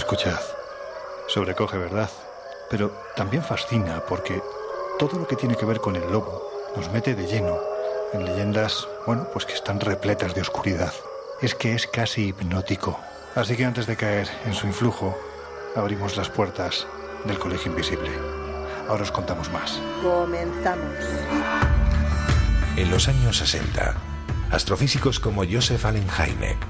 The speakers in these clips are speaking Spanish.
Escuchad, sobrecoge, ¿verdad? Pero también fascina porque todo lo que tiene que ver con el lobo nos mete de lleno en leyendas, bueno, pues que están repletas de oscuridad. Es que es casi hipnótico. Así que antes de caer en su influjo, abrimos las puertas del Colegio Invisible. Ahora os contamos más. Comenzamos. En los años 60, astrofísicos como Joseph Allen Hynek,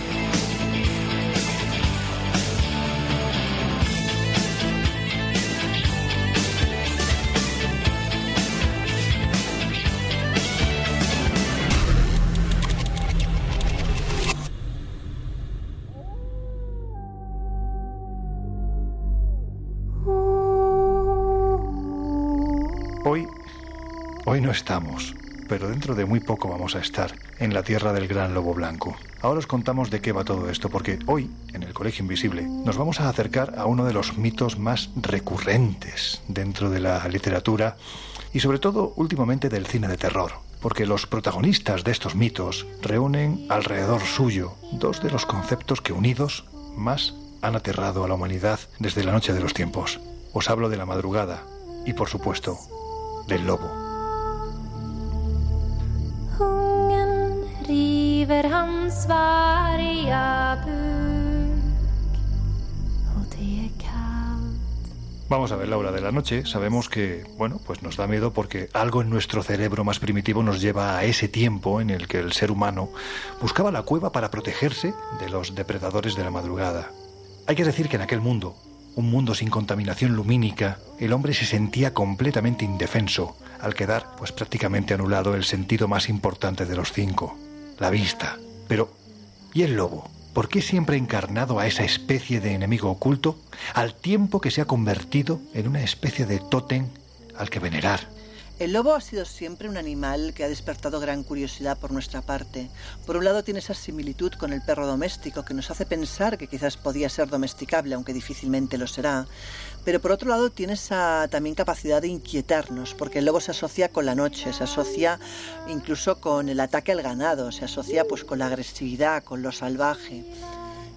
De muy poco vamos a estar en la tierra del gran lobo blanco. Ahora os contamos de qué va todo esto, porque hoy, en el Colegio Invisible, nos vamos a acercar a uno de los mitos más recurrentes dentro de la literatura y sobre todo últimamente del cine de terror, porque los protagonistas de estos mitos reúnen alrededor suyo dos de los conceptos que unidos más han aterrado a la humanidad desde la noche de los tiempos. Os hablo de la madrugada y, por supuesto, del lobo. Vamos a ver, Laura, de la noche. Sabemos que, bueno, pues nos da miedo porque algo en nuestro cerebro más primitivo nos lleva a ese tiempo en el que el ser humano buscaba la cueva para protegerse de los depredadores de la madrugada. Hay que decir que en aquel mundo, un mundo sin contaminación lumínica, el hombre se sentía completamente indefenso al quedar, pues prácticamente anulado el sentido más importante de los cinco, la vista. Pero, ¿y el lobo? ¿Por qué siempre ha encarnado a esa especie de enemigo oculto, al tiempo que se ha convertido en una especie de tótem al que venerar? El lobo ha sido siempre un animal que ha despertado gran curiosidad por nuestra parte. Por un lado tiene esa similitud con el perro doméstico que nos hace pensar que quizás podía ser domesticable, aunque difícilmente lo será. Pero por otro lado tiene esa también capacidad de inquietarnos, porque el lobo se asocia con la noche, se asocia incluso con el ataque al ganado, se asocia pues con la agresividad, con lo salvaje.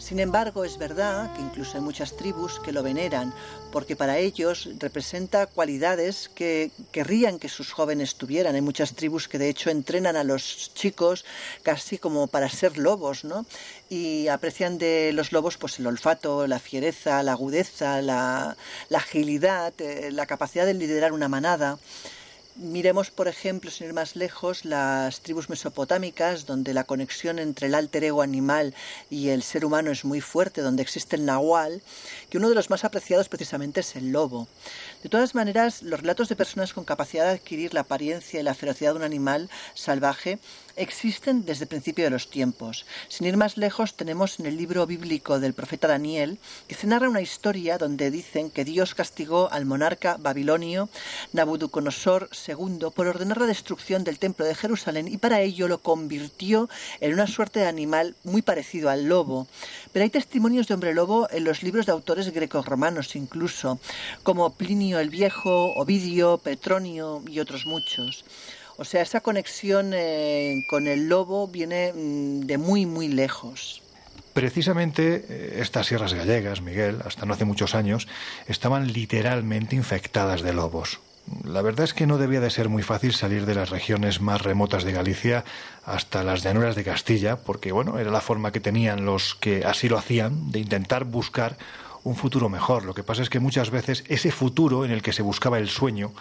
Sin embargo, es verdad que incluso hay muchas tribus que lo veneran, porque para ellos representa cualidades que querrían que sus jóvenes tuvieran. Hay muchas tribus que de hecho entrenan a los chicos casi como para ser lobos, ¿no? Y aprecian de los lobos pues el olfato, la fiereza, la agudeza, la, la agilidad, eh, la capacidad de liderar una manada. Miremos, por ejemplo, sin ir más lejos, las tribus mesopotámicas, donde la conexión entre el alter ego animal y el ser humano es muy fuerte, donde existe el nahual, que uno de los más apreciados precisamente es el lobo. De todas maneras, los relatos de personas con capacidad de adquirir la apariencia y la ferocidad de un animal salvaje existen desde el principio de los tiempos. Sin ir más lejos, tenemos en el libro bíblico del profeta Daniel que se narra una historia donde dicen que Dios castigó al monarca babilonio Nabucodonosor II por ordenar la destrucción del templo de Jerusalén y para ello lo convirtió en una suerte de animal muy parecido al lobo. Pero hay testimonios de hombre lobo en los libros de autores grecorromanos incluso, como Plinio el Viejo, Ovidio, Petronio y otros muchos. O sea, esa conexión eh, con el lobo viene mm, de muy, muy lejos. Precisamente eh, estas sierras gallegas, Miguel, hasta no hace muchos años, estaban literalmente infectadas de lobos. La verdad es que no debía de ser muy fácil salir de las regiones más remotas de Galicia hasta las llanuras de Castilla, porque bueno, era la forma que tenían los que así lo hacían de intentar buscar un futuro mejor. Lo que pasa es que muchas veces ese futuro en el que se buscaba el sueño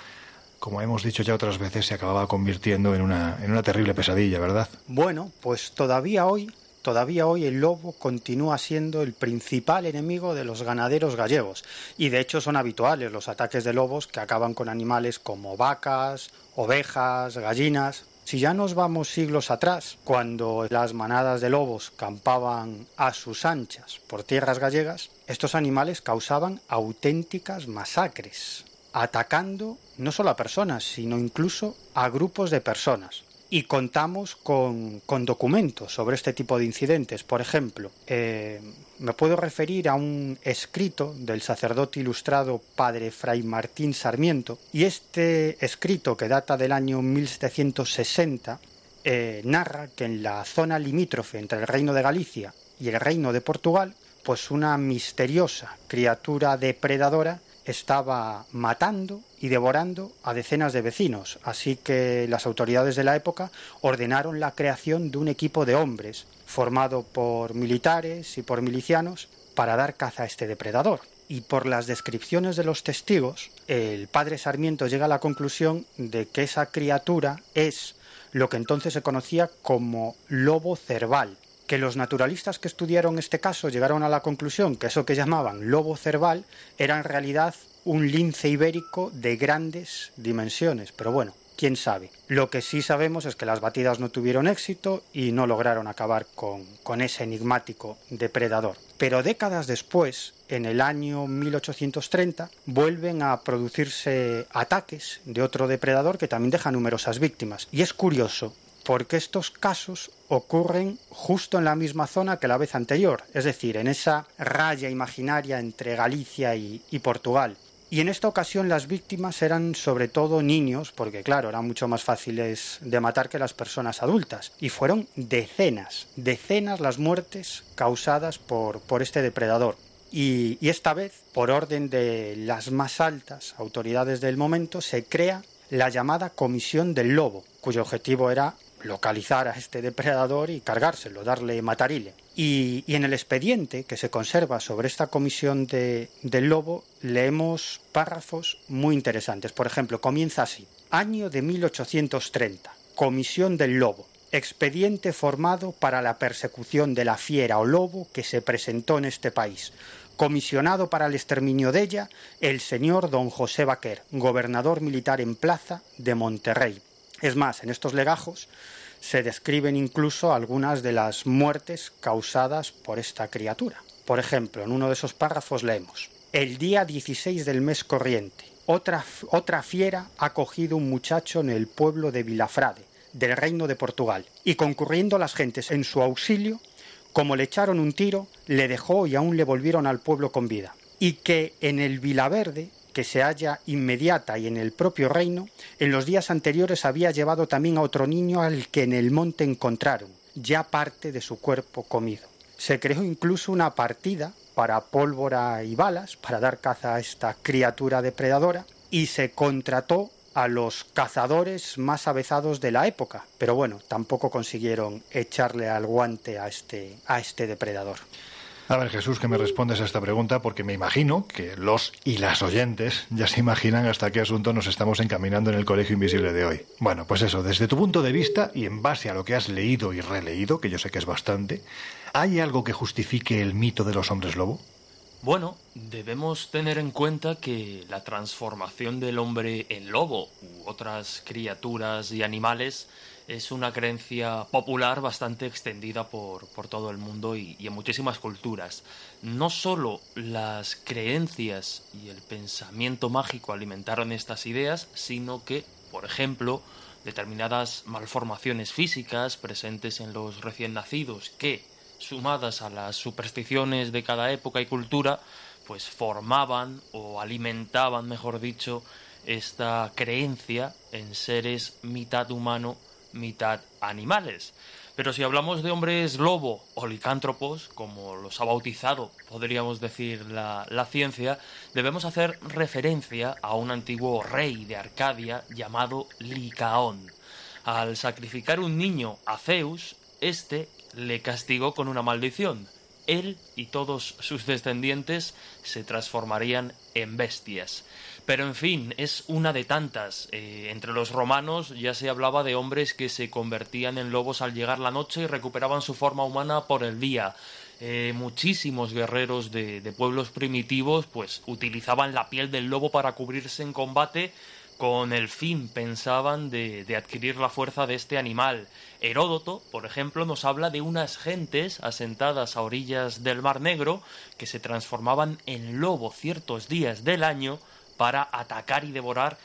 como hemos dicho ya otras veces, se acababa convirtiendo en una, en una terrible pesadilla, ¿verdad? Bueno, pues todavía hoy todavía hoy el lobo continúa siendo el principal enemigo de los ganaderos gallegos y de hecho son habituales los ataques de lobos que acaban con animales como vacas, ovejas, gallinas. Si ya nos vamos siglos atrás, cuando las manadas de lobos campaban a sus anchas por tierras gallegas, estos animales causaban auténticas masacres, atacando no solo a personas, sino incluso a grupos de personas y contamos con, documentos sobre este tipo de incidentes. Por ejemplo, eh, me puedo referir a un escrito del sacerdote ilustrado padre Fray Martín Sarmiento, y este escrito, que data del año 1760, eh, narra que en la zona limítrofe entre el Reino de Galicia y el Reino de Portugal, pues una misteriosa criatura depredadora estaba matando y devorando a decenas de vecinos, así que las autoridades de la época ordenaron la creación de un equipo de hombres, formado por militares y por milicianos, para dar caza a este depredador. Y por las descripciones de los testigos, el padre Sarmiento llega a la conclusión de que esa criatura es lo que entonces se conocía como lobo cerval, que los naturalistas que estudiaron este caso llegaron a la conclusión que eso que llamaban lobo cerval era en realidad un lince ibérico de grandes dimensiones, pero bueno, quién sabe. Lo que sí sabemos es que las batidas no tuvieron éxito y no lograron acabar con, con ese enigmático depredador. Pero décadas después, en el año 1830, vuelven a producirse ataques de otro depredador que también deja numerosas víctimas. Y es curioso porque estos casos ocurren justo en la misma zona que la vez anterior, es decir, en esa raya imaginaria entre Galicia y, Portugal. Y en esta ocasión las víctimas eran sobre todo niños, porque claro, eran mucho más fáciles de matar que las personas adultas. Y fueron decenas, decenas las muertes causadas por, por este depredador. Y, y esta vez, por orden de las más altas autoridades del momento, se crea la llamada Comisión del Lobo, cuyo objetivo era localizar a este depredador y cargárselo, darle matarile. Y, en el expediente que se conserva sobre esta comisión de, del lobo leemos párrafos muy interesantes. Por ejemplo, comienza así. Año de 1830. Comisión del lobo. Expediente formado para la persecución de la fiera o lobo que se presentó en este país. Comisionado para el exterminio de ella, el señor don José Baquer, gobernador militar en plaza de Monterrey, es más, en estos legajos se describen incluso algunas de las muertes causadas por esta criatura. Por ejemplo, en uno de esos párrafos leemos El día 16 del mes corriente, otra, otra fiera ha cogido un muchacho en el pueblo de Vilafrade, del reino de Portugal, y concurriendo las gentes en su auxilio, como le echaron un tiro, le dejó y aún le volvieron al pueblo con vida. Y que en el Vilaverde que se halla inmediata y en el propio reino, en los días anteriores había llevado también a otro niño al que en el monte encontraron, ya parte de su cuerpo comido. Se creó incluso una partida para pólvora y balas, para dar caza a esta criatura depredadora, y se contrató a los cazadores más avezados de la época, pero bueno, tampoco consiguieron echarle al guante a este, a este depredador. A ver, Jesús, que me respondes a esta pregunta, porque me imagino que los y las oyentes ya se imaginan hasta qué asunto nos estamos encaminando en el Colegio Invisible de hoy. Bueno, pues eso, desde tu punto de vista y en base a lo que has leído y releído, que yo sé que es bastante, ¿hay algo que justifique el mito de los hombres lobo? Bueno, debemos tener en cuenta que la transformación del hombre en lobo u otras criaturas y animales es una creencia popular bastante extendida por, todo el mundo y, en muchísimas culturas. No solo las creencias y el pensamiento mágico alimentaron estas ideas, sino que, por ejemplo, determinadas malformaciones físicas presentes en los recién nacidos que, sumadas a las supersticiones de cada época y cultura, pues formaban o alimentaban, mejor dicho, esta creencia en seres mitad humano mitad animales. Pero si hablamos de hombres lobo o licántropos, como los ha bautizado, podríamos decir, la, la, ciencia, debemos hacer referencia a un antiguo rey de Arcadia llamado Licaón. Al sacrificar un niño a Zeus, éste le castigó con una maldición. Él y todos sus descendientes se transformarían en bestias. Pero en fin, es una de tantas. Eh, entre los romanos ya se hablaba de hombres que se convertían en lobos al llegar la noche y recuperaban su forma humana por el día. Eh, muchísimos guerreros de, de pueblos primitivos pues utilizaban la piel del lobo para cubrirse en combate con el fin, pensaban, de, adquirir la fuerza de este animal. Heródoto, por ejemplo, nos habla de unas gentes asentadas a orillas del Mar Negro que se transformaban en lobo ciertos días del año para atacar y devorar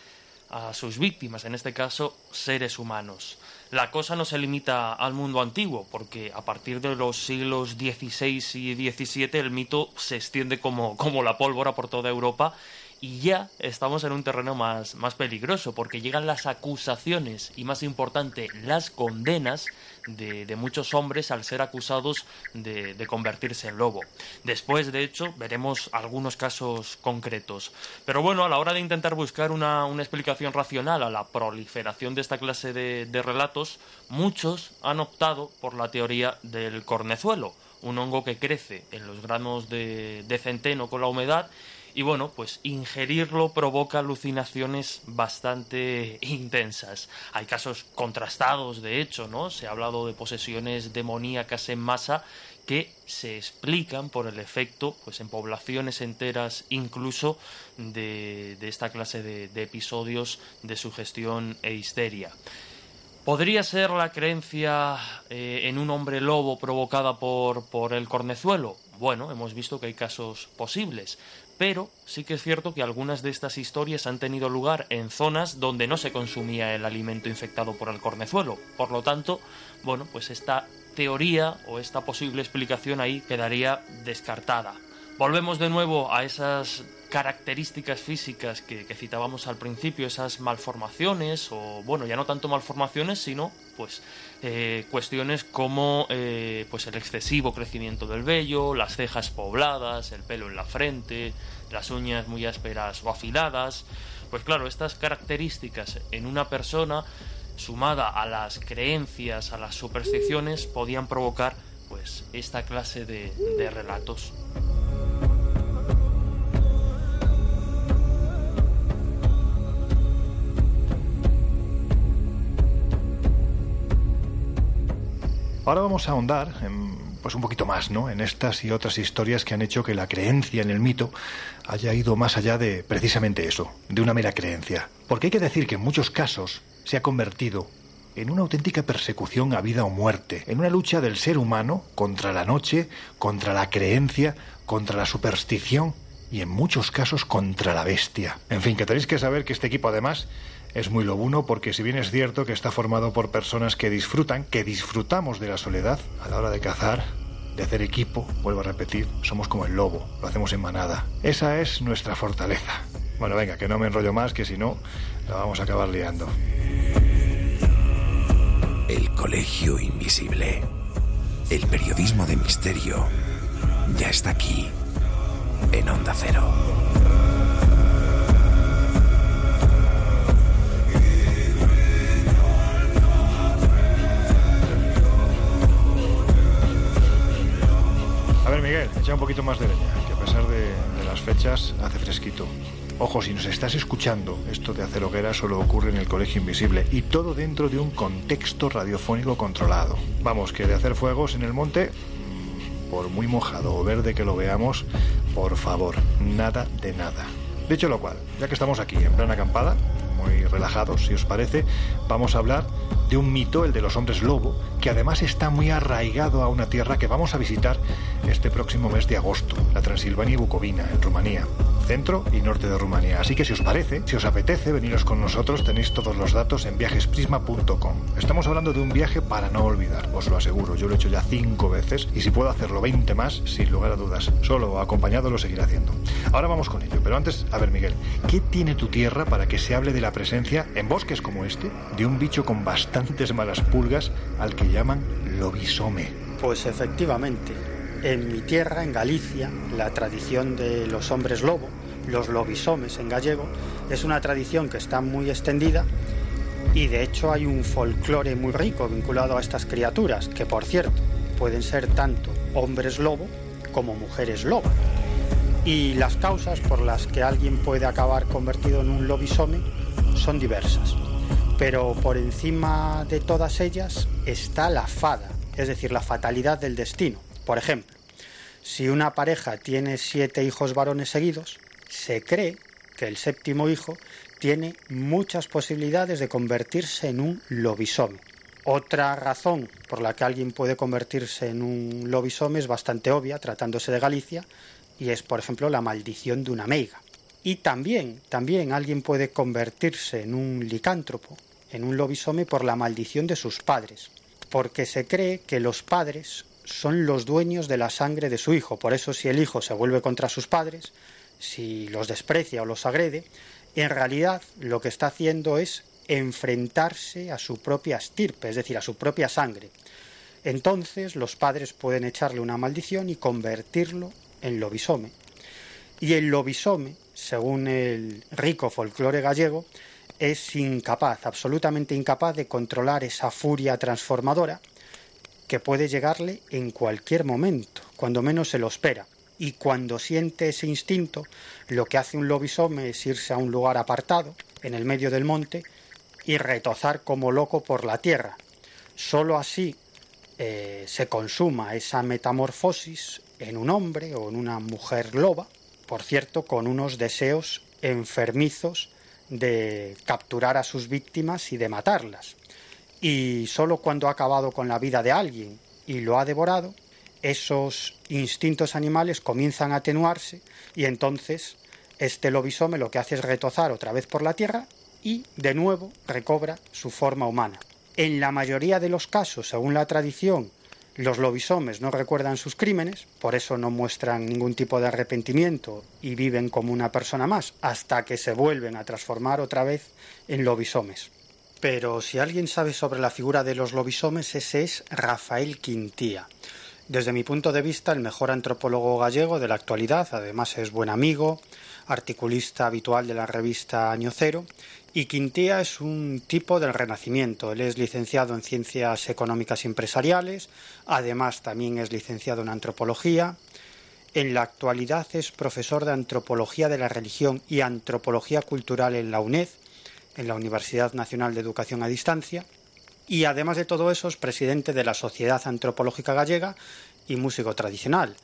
a sus víctimas, en este caso seres humanos. La cosa no se limita al mundo antiguo, porque a partir de los siglos XVI y XVII el mito se extiende como, como la pólvora por toda Europa y ya estamos en un terreno más, más peligroso, porque llegan las acusaciones y, más importante, las condenas de, de muchos hombres al ser acusados de, de, convertirse en lobo. Después, de hecho, veremos algunos casos concretos. Pero bueno, a la hora de intentar buscar una, una explicación racional a la proliferación de esta clase de, de relatos, muchos han optado por la teoría del cornezuelo, un hongo que crece en los granos de, de centeno con la humedad y bueno, pues ingerirlo provoca alucinaciones bastante intensas. Hay casos contrastados, de hecho, ¿no? Se ha hablado de posesiones demoníacas en masa que se explican por el efecto, pues en poblaciones enteras incluso, de, de esta clase de, episodios de sugestión e histeria. ¿Podría ser la creencia eh, en un hombre lobo provocada por, por el cornezuelo? Bueno, hemos visto que hay casos posibles, pero sí que es cierto que algunas de estas historias han tenido lugar en zonas donde no se consumía el alimento infectado por el cornezuelo. Por lo tanto, bueno, pues esta teoría o esta posible explicación ahí quedaría descartada. Volvemos de nuevo a esas características físicas que, que, citábamos al principio, esas malformaciones, o bueno, ya no tanto malformaciones, sino pues eh, cuestiones como eh, pues el excesivo crecimiento del vello, las cejas pobladas, el pelo en la frente, las uñas muy ásperas o afiladas. Pues claro, estas características en una persona, sumada a las creencias, a las supersticiones, podían provocar pues esta clase de, de relatos. Ahora vamos a ahondar en, pues un poquito más, ¿no? En estas y otras historias que han hecho que la creencia en el mito haya ido más allá de precisamente eso, de una mera creencia. Porque hay que decir que en muchos casos se ha convertido en una auténtica persecución a vida o muerte, en una lucha del ser humano contra la noche, contra la creencia, contra la superstición y en muchos casos contra la bestia. En fin, que tenéis que saber que este equipo además es muy lobuno porque si bien es cierto que está formado por personas que disfrutan, que disfrutamos de la soledad a la hora de cazar, de hacer equipo, vuelvo a repetir, somos como el lobo, lo hacemos en manada. Esa es nuestra fortaleza. Bueno, venga, que no me enrollo más, que si no, la vamos a acabar liando. El Colegio Invisible. El periodismo de misterio ya está aquí, en Onda Cero. A ver, Miguel, echa un poquito más de leña, que a pesar de, las fechas hace fresquito. Ojo, si nos estás escuchando, esto de hacer hoguera solo ocurre en el Colegio Invisible y todo dentro de un contexto radiofónico controlado. Vamos, que de hacer fuegos en el monte, por muy mojado o verde que lo veamos, por favor, nada de nada. Dicho lo cual, ya que estamos aquí en plan acampada, muy relajados, si os parece, vamos a hablar de un mito, el de los hombres lobo, que además está muy arraigado a una tierra que vamos a visitar este próximo mes de agosto, la Transilvania y Bucovina, en Rumanía, centro y norte de Rumanía. Así que si os parece, si os apetece veniros con nosotros, tenéis todos los datos en viajesprisma.com. Estamos hablando de un viaje para no olvidar, os lo aseguro, yo lo he hecho ya cinco veces y si puedo hacerlo 20 más, sin lugar a dudas, solo acompañado lo seguiré haciendo. Ahora vamos con ello, pero antes, a ver Miguel, ¿qué tiene tu tierra para que se hable de la presencia en bosques como este de un bicho con bastantes malas pulgas al que llaman lobisome? Pues efectivamente, en mi tierra, en Galicia, la tradición de los hombres lobo, los lobisomes en gallego, es una tradición que está muy extendida y de hecho hay un folclore muy rico vinculado a estas criaturas, que por cierto pueden ser tanto hombres lobo como mujeres lobo. Y las causas por las que alguien puede acabar convertido en un lobisome son diversas. Pero por encima de todas ellas está la fada, es decir, la fatalidad del destino. Por ejemplo, si una pareja tiene siete hijos varones seguidos, se cree que el séptimo hijo tiene muchas posibilidades de convertirse en un lobisome. Otra razón por la que alguien puede convertirse en un lobisome es bastante obvia, tratándose de Galicia, y es, por ejemplo, la maldición de una meiga. Y también, también alguien puede convertirse en un licántropo, en un lobisome por la maldición de sus padres, porque se cree que los padres son los dueños de la sangre de su hijo. Por eso si el hijo se vuelve contra sus padres, si los desprecia o los agrede, en realidad lo que está haciendo es enfrentarse a su propia estirpe, es decir, a su propia sangre. Entonces los padres pueden echarle una maldición y convertirlo en lobisome. Y el lobisome, según el rico folclore gallego, es incapaz, absolutamente incapaz de controlar esa furia transformadora que puede llegarle en cualquier momento, cuando menos se lo espera. Y cuando siente ese instinto, lo que hace un lobisome es irse a un lugar apartado, en el medio del monte, y retozar como loco por la tierra. Solo así eh, se consuma esa metamorfosis en un hombre o en una mujer loba, por cierto, con unos deseos enfermizos de capturar a sus víctimas y de matarlas y sólo cuando ha acabado con la vida de alguien y lo ha devorado, esos instintos animales comienzan a atenuarse y entonces este lobisome lo que hace es retozar otra vez por la tierra y de nuevo recobra su forma humana. En la mayoría de los casos, según la tradición, los lobisomes no recuerdan sus crímenes, por eso no muestran ningún tipo de arrepentimiento y viven como una persona más, hasta que se vuelven a transformar otra vez en lobisomes. Pero si alguien sabe sobre la figura de los lobisomes, ese es Rafael Quintía. Desde mi punto de vista, el mejor antropólogo gallego de la actualidad, además es buen amigo, articulista habitual de la revista Año Cero, y Quintía es un tipo del Renacimiento. Él es licenciado en Ciencias Económicas y Empresariales, además también es licenciado en Antropología. En la actualidad es profesor de Antropología de la Religión y Antropología Cultural en la UNED en la Universidad Nacional de Educación a Distancia y además de todo eso es presidente de la Sociedad Antropológica Gallega y músico tradicional.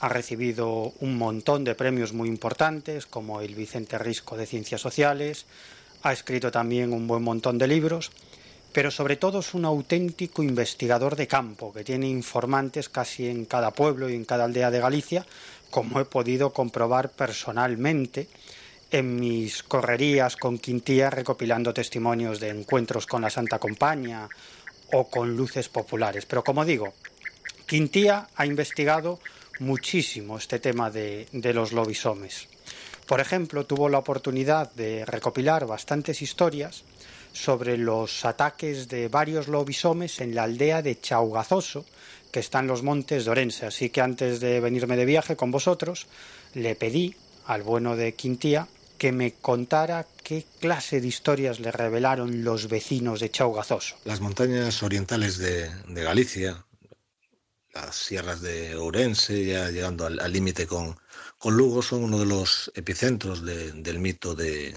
Ha recibido un montón de premios muy importantes como el Vicente Risco de Ciencias Sociales, ha escrito también un buen montón de libros, pero sobre todo es un auténtico investigador de campo que tiene informantes casi en cada pueblo y en cada aldea de Galicia, como he podido comprobar personalmente en mis correrías con Quintía recopilando testimonios de encuentros con la Santa Compañía o con luces populares. Pero como digo, Quintía ha investigado muchísimo este tema de, de los lobisomes. Por ejemplo, tuvo la oportunidad de recopilar bastantes historias sobre los ataques de varios lobisomes en la aldea de Chaugazoso, que está en los montes de Orense. Así que antes de venirme de viaje con vosotros, le pedí al bueno de Quintía que me contara qué clase de historias le revelaron los vecinos de Chaugazoso. Las montañas orientales de, Galicia, las sierras de Ourense, ya llegando al límite con, con Lugo, son uno de los epicentros del mito de,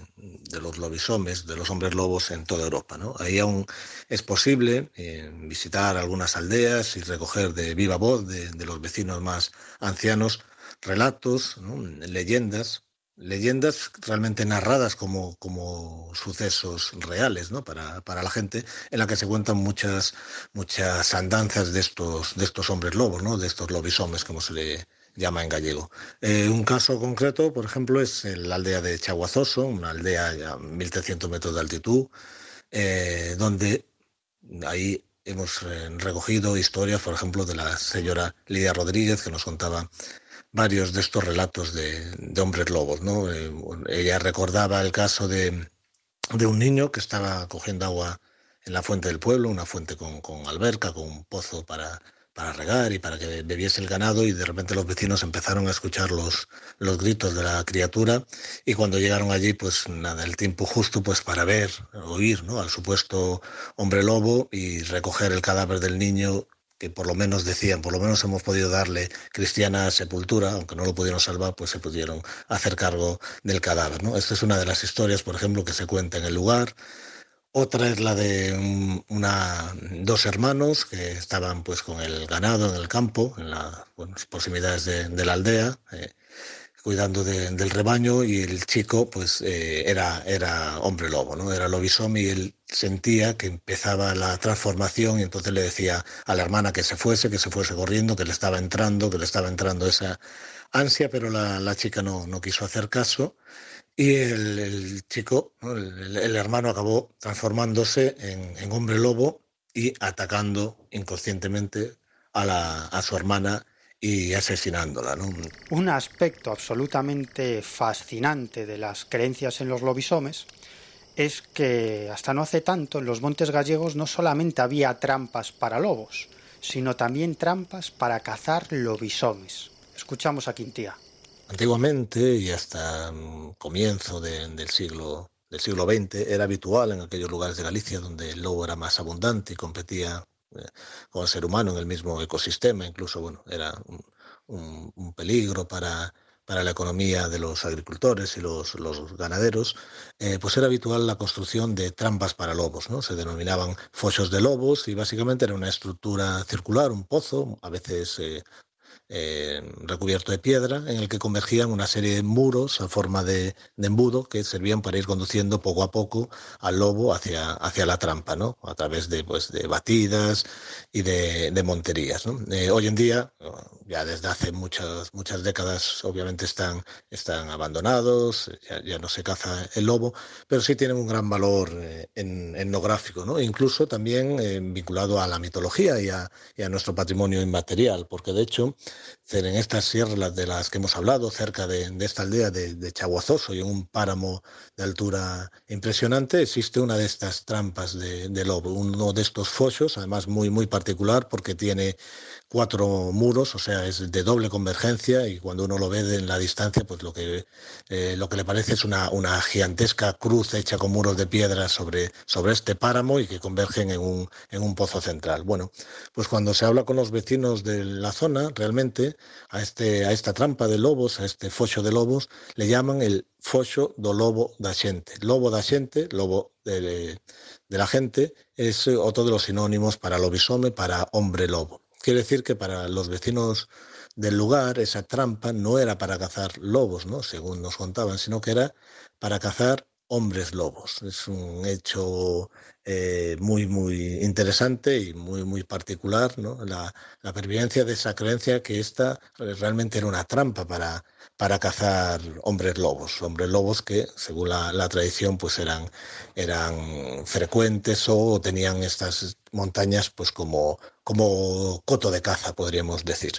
los lobisomes, de los hombres lobos en toda Europa. ¿no? Ahí aún es posible eh, visitar algunas aldeas y recoger de viva voz de, los vecinos más ancianos relatos, leyendas leyendas realmente narradas como, como sucesos reales ¿no? para, para, la gente, en la que se cuentan muchas, muchas andanzas de estos, de estos hombres lobos, ¿no? de estos lobisomes, como se le llama en gallego. Eh, un caso concreto, por ejemplo, es la aldea de Chaguazoso, una aldea a 1.300 metros de altitud, eh, donde ahí hemos eh, recogido historias, por ejemplo, de la señora Lidia Rodríguez, que nos contaba varios de estos relatos de, hombres lobos. ¿no? Eh, ella recordaba el caso de, un niño que estaba cogiendo agua en la fuente del pueblo, una fuente con, alberca, con un pozo para, para regar y para que bebiese el ganado y de repente los vecinos empezaron a escuchar los, los gritos de la criatura y cuando llegaron allí pues nada, el tiempo justo pues para ver, oír ¿no? al supuesto hombre lobo y recoger el cadáver del niño que por lo menos decían, por lo menos hemos podido darle cristiana sepultura, aunque no lo pudieron salvar, pues se pudieron hacer cargo del cadáver. ¿no? Esta es una de las historias, por ejemplo, que se cuenta en el lugar. Otra es la de una, dos hermanos que estaban pues con el ganado en el campo, en las proximidades de, la aldea. Eh, cuidando del rebaño y el chico pues eh, era, era hombre lobo, ¿no? Era lobisomie y él sentía que empezaba la transformación y entonces le decía a la hermana que se fuese, que se fuese corriendo, que le estaba entrando, que le estaba entrando esa ansia, pero la, chica no, no, quiso hacer caso y el, chico, el, hermano acabó transformándose en, en, hombre lobo y atacando inconscientemente a, la, a su hermana y asesinándola. ¿no? Un aspecto absolutamente fascinante de las creencias en los lobisomes es que hasta no hace tanto en los montes gallegos no solamente había trampas para lobos, sino también trampas para cazar lobisomes. Escuchamos a Quintía. Antiguamente y hasta comienzo del siglo del siglo XX era habitual en aquellos lugares de Galicia donde el lobo era más abundante y competía con el ser humano en el mismo ecosistema, incluso bueno, era un, peligro para, para la economía de los agricultores y los, los ganaderos, eh, pues era habitual la construcción de trampas para lobos, ¿no? Se denominaban fochos de lobos y básicamente era una estructura circular, un pozo, a veces eh, eh, recubierto de piedra, en el que convergían una serie de muros a forma de, embudo que servían para ir conduciendo poco a poco al lobo hacia, hacia la trampa, ¿no? a través de, pues, de batidas y de, monterías. Eh, hoy en día, ya desde hace muchas, muchas décadas, obviamente están, están abandonados, ya, no se caza el lobo, pero sí tienen un gran valor eh, etnográfico, ¿no? incluso también vinculado a la mitología y a, y a nuestro patrimonio inmaterial, porque de hecho, en estas sierras de las que hemos hablado, cerca de, esta aldea de, Chaguazoso y en un páramo de altura impresionante, existe una de estas trampas de, de lobo, uno de estos fosos, además muy, muy particular porque tiene cuatro muros, o sea, es de doble convergencia y cuando uno lo ve en la distancia, pues lo que, eh, lo que le parece es una, una, gigantesca cruz hecha con muros de piedra sobre, sobre este páramo y que convergen en un, en un pozo central. Bueno, pues cuando se habla con los vecinos de la zona, realmente a, este, a esta trampa de lobos, a este focho de lobos, le llaman el focho do lobo da. Lobo da lobo de, de la gente, es otro de los sinónimos para lobisome, para hombre lobo. Quiere decir que para los vecinos del lugar esa trampa no era para cazar lobos, ¿no? según nos contaban, sino que era para cazar hombres lobos. Es un hecho eh, muy, muy interesante y muy, muy particular, ¿no? La, pervivencia de esa creencia que esta realmente era una trampa para, para cazar hombres lobos, hombres lobos que, según la, la tradición, pues eran, eran frecuentes o tenían estas montañas pues como, como coto de caza, podríamos decir.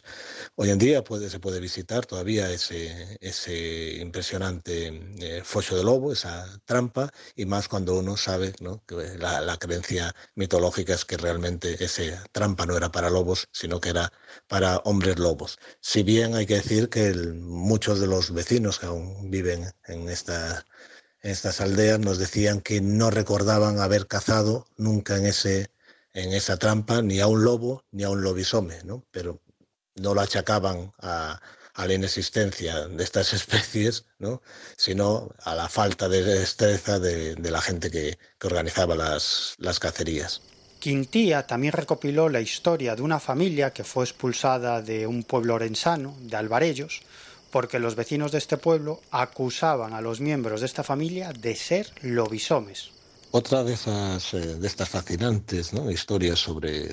Hoy en día se puede visitar todavía ese, ese impresionante eh, de lobo, esa trampa, y más cuando uno sabe ¿no? que la, la, creencia mitológica es que realmente esa trampa no era para lobos, sino que era para hombres lobos. Si bien hay que decir que muchos de los vecinos que aún viven en esta en estas aldeas nos decían que no recordaban haber cazado nunca en ese en esa trampa ni a un lobo ni a un lobisome, ¿no? Pero no lo achacaban a, la inexistencia de estas especies, ¿no? sino a la falta de destreza de, la gente que, organizaba las, las cacerías. Quintía también recopiló la historia de una familia que fue expulsada de un pueblo orensano, de Alvarellos, porque los vecinos de este pueblo acusaban a los miembros de esta familia de ser lobisomes. Otra de, esas, eh, de estas fascinantes historias sobre,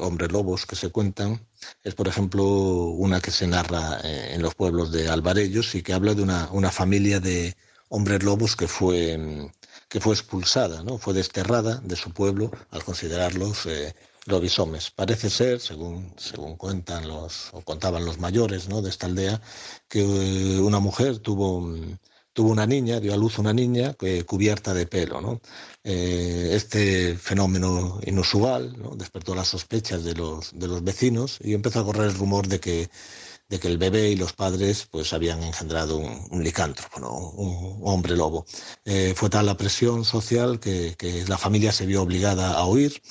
hombres lobos que se cuentan es, por ejemplo, una que se narra eh, en los pueblos de Alvarellos y que habla de una, una familia de hombres lobos que fue, que fue expulsada, ¿no? fue desterrada de su pueblo al considerarlos eh, lobisomes. Parece ser, según, según cuentan los, o contaban los mayores ¿no? de esta aldea, que una mujer tuvo tuvo una niña, dio a luz una niña eh, cubierta de pelo. Eh, este fenómeno inusual despertó las sospechas de los, de los vecinos y empezó a correr el rumor de que, de que el bebé y los padres pues, habían engendrado un, licántropo, un, hombre lobo. Eh, fue tal la presión social que, la familia se vio obligada a huir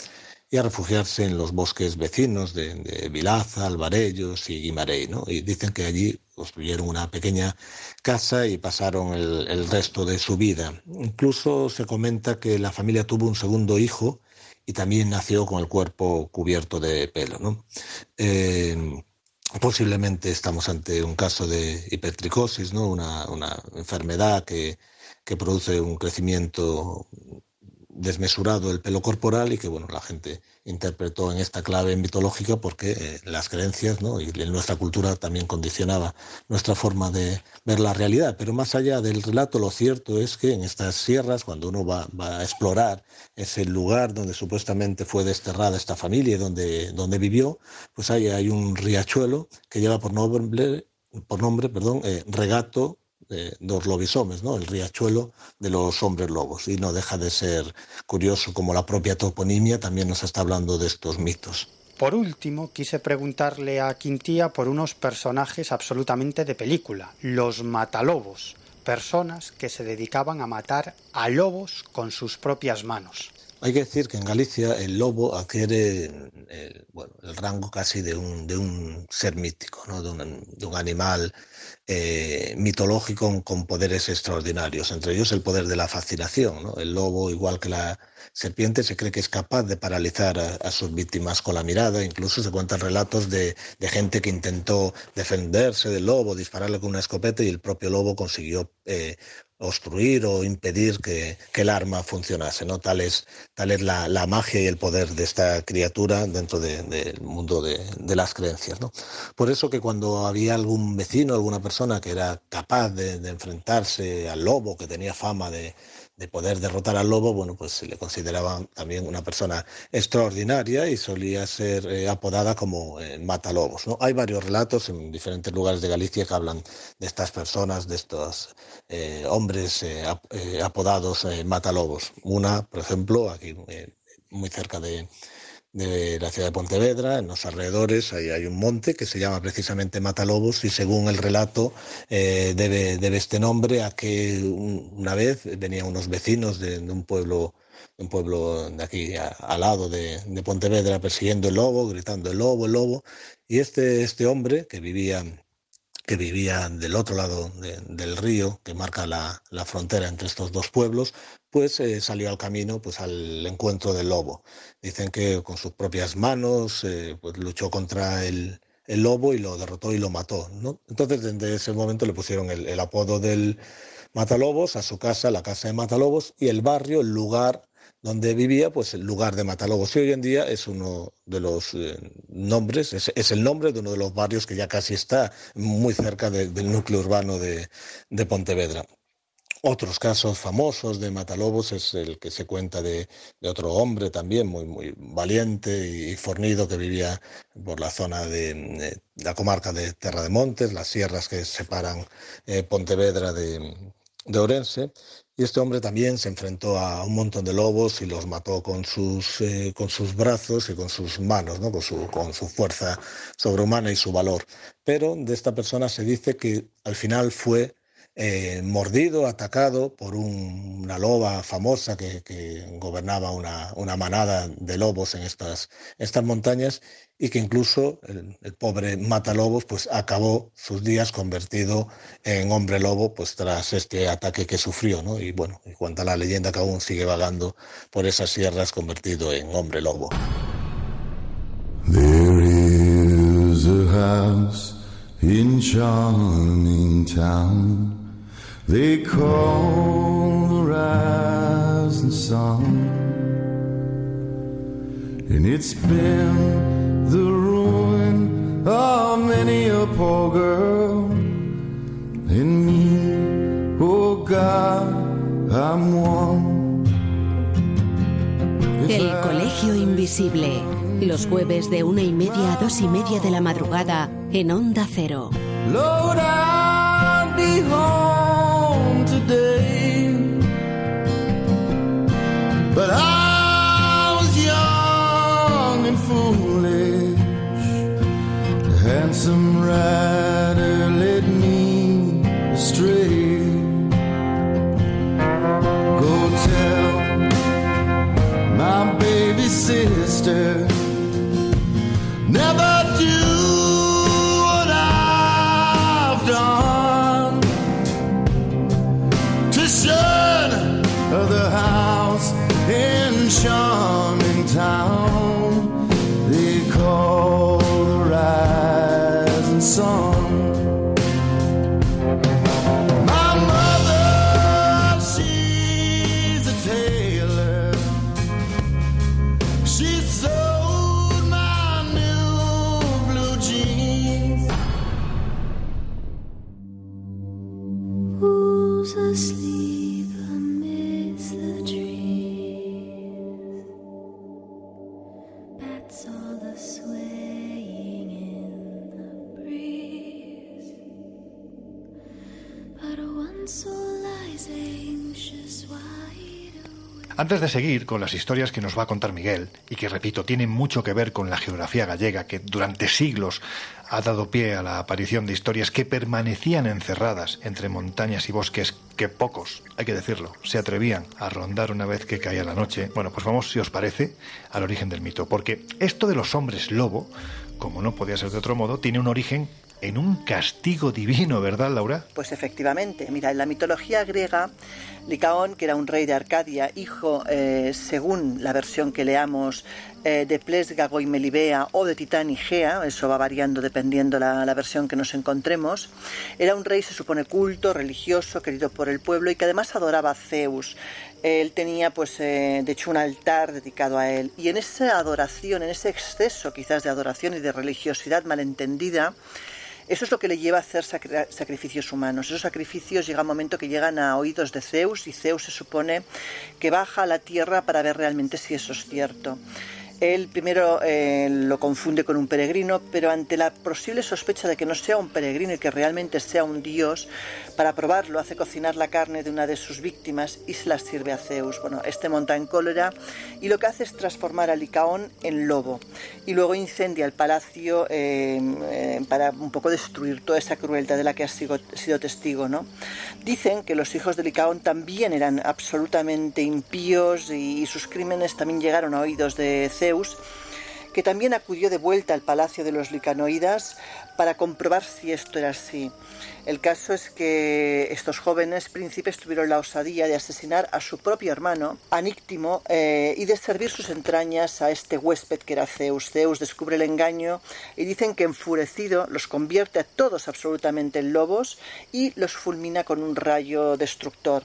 y a refugiarse en los bosques vecinos de, Vilaza, Alvarellos y Guimarães. ¿no? Y dicen que allí construyeron una pequeña casa y pasaron el, resto de su vida. Incluso se comenta que la familia tuvo un segundo hijo y también nació con el cuerpo cubierto de pelo. ¿no? Eh, posiblemente estamos ante un caso de hipertricosis, ¿no? una, una enfermedad que, que produce un crecimiento desmesurado el pelo corporal y que bueno la gente interpretó en esta clave mitológica porque eh, las creencias ¿no? y nuestra cultura también condicionaba nuestra forma de ver la realidad pero más allá del relato lo cierto es que en estas sierras cuando uno va, a explorar ese lugar donde supuestamente fue desterrada esta familia y donde, donde vivió pues ahí hay un riachuelo que lleva por nombre por nombre perdón eh, regato de los lobisomes, ¿no? el riachuelo de los hombres lobos. Y no deja de ser curioso como la propia toponimia también nos está hablando de estos mitos. Por último, quise preguntarle a Quintía por unos personajes absolutamente de película, los matalobos, personas que se dedicaban a matar a lobos con sus propias manos. Hay que decir que en Galicia el lobo adquiere el, bueno, el rango casi de un, de un ser mítico, ¿no? de, un, de un animal eh, mitológico con poderes extraordinarios, entre ellos el poder de la fascinación. El lobo, igual que la serpiente, se cree que es capaz de paralizar a, sus víctimas con la mirada. Incluso se cuentan relatos de, de, gente que intentó defenderse del lobo, dispararle con una escopeta y el propio lobo consiguió eh, obstruir o impedir que, el arma funcionase. ¿no? Tal es, tal es la, magia y el poder de esta criatura dentro del mundo de, las creencias. ¿no? Por eso que cuando había algún vecino, alguna persona que era capaz de enfrentarse al lobo, que tenía fama de, de poder derrotar al lobo, bueno, pues se le consideraba también una persona extraordinaria y solía ser eh, apodada como eh, matalobos. ¿no? Hay varios relatos en diferentes lugares de Galicia que hablan de estas personas, de estos eh, hombres apodados matalobos. Una, por ejemplo, aquí muy cerca de, de la ciudad de Pontevedra, en los alrededores, ahí hay un monte que se llama precisamente Matalobos y según el relato eh, debe, debe, este nombre a que una vez venían unos vecinos de, un pueblo un pueblo de aquí al lado de, Pontevedra persiguiendo el lobo, gritando el lobo, el lobo, y este, este hombre que vivía que vivía del otro lado del río, que marca la, la, frontera entre estos dos pueblos, pues eh, salió al camino pues al encuentro del lobo. Dicen que con sus propias manos eh, pues luchó contra el, el, lobo y lo derrotó y lo mató. ¿no? Entonces desde ese momento le pusieron el, el apodo del Matalobos a su casa, la casa de Matalobos, y el barrio, el lugar donde vivía, pues el lugar de Matalobos. Y hoy en día es uno de los eh, nombres, es, el nombre de uno de los barrios que ya casi está muy cerca del núcleo urbano de, Pontevedra. Otros casos famosos de Matalobos es el que se cuenta de, otro hombre también muy, muy valiente y fornido que vivía por la zona de, la comarca de Terra de Montes, las sierras que separan eh, Pontevedra de, de Orense y este hombre también se enfrentó a un montón de lobos y los mató con sus, eh, con sus brazos y con sus manos, ¿no? con, su, con su fuerza sobrehumana y su valor. Pero de esta persona se dice que al final fue eh, mordido, atacado por una loba famosa que, gobernaba una, una, manada de lobos en estas, estas montañas y que incluso el, pobre Matalobos pues acabó sus días convertido en hombre lobo pues tras este ataque que sufrió, ¿no? Y bueno, y cuenta la leyenda que aún sigue vagando por esas sierras convertido en hombre lobo. They call the rising sun. And it's been the ruin of many a poor girl. And me, oh God, I'm one. El Colegio Invisible. Los jueves de una y media a dos y media de la madrugada en Onda Cero. Lord, I'll be home. Handsome rider led me astray. Go tell my baby sister. Never do Antes de seguir con las historias que nos va a contar Miguel, y que repito, tienen mucho que ver con la geografía gallega, que durante siglos ha dado pie a la aparición de historias que permanecían encerradas entre montañas y bosques que pocos, hay que decirlo, se atrevían a rondar una vez que caía la noche. Bueno, pues vamos, si os parece, al origen del mito, porque esto de los hombres lobo, como no podía ser de otro modo, tiene un origen en un castigo divino, ¿verdad, Laura? Pues efectivamente, mira, en la mitología griega, Licaón, que era un rey de Arcadia, hijo, eh, según la versión que leamos, eh, de Plesgago y Melibea o de Titán y Gea, eso va variando dependiendo la, versión que nos encontremos, era un rey, se supone, culto, religioso, querido por el pueblo y que además adoraba a Zeus. Él tenía, pues, eh, de hecho, un altar dedicado a él. Y en esa adoración, en ese exceso quizás de adoración y de religiosidad malentendida, eso es lo que le lleva a hacer sacri- sacrificios humanos. Esos sacrificios llega un momento que llegan a oídos de Zeus y Zeus se supone que baja a la tierra para ver realmente si eso es cierto. Él primero eh, lo confunde con un peregrino, pero ante la posible sospecha de que no sea un peregrino y que realmente sea un dios, para probarlo hace cocinar la carne de una de sus víctimas y se la sirve a Zeus. Bueno, este monta en cólera y lo que hace es transformar a Licaón en lobo y luego incendia el palacio eh, eh, para un poco destruir toda esa crueldad de la que has sido, testigo, ¿no? Dicen que los hijos de Licaón también eran absolutamente impíos y sus crímenes también llegaron a oídos de Zeus que también acudió de vuelta al palacio de los licanoidas para comprobar si esto era así. El caso es que estos jóvenes príncipes tuvieron la osadía de asesinar a su propio hermano, Aníctimo, eh, y de servir sus entrañas a este huésped que era Zeus. Zeus descubre el engaño y dicen que enfurecido los convierte a todos absolutamente en lobos y los fulmina con un rayo destructor.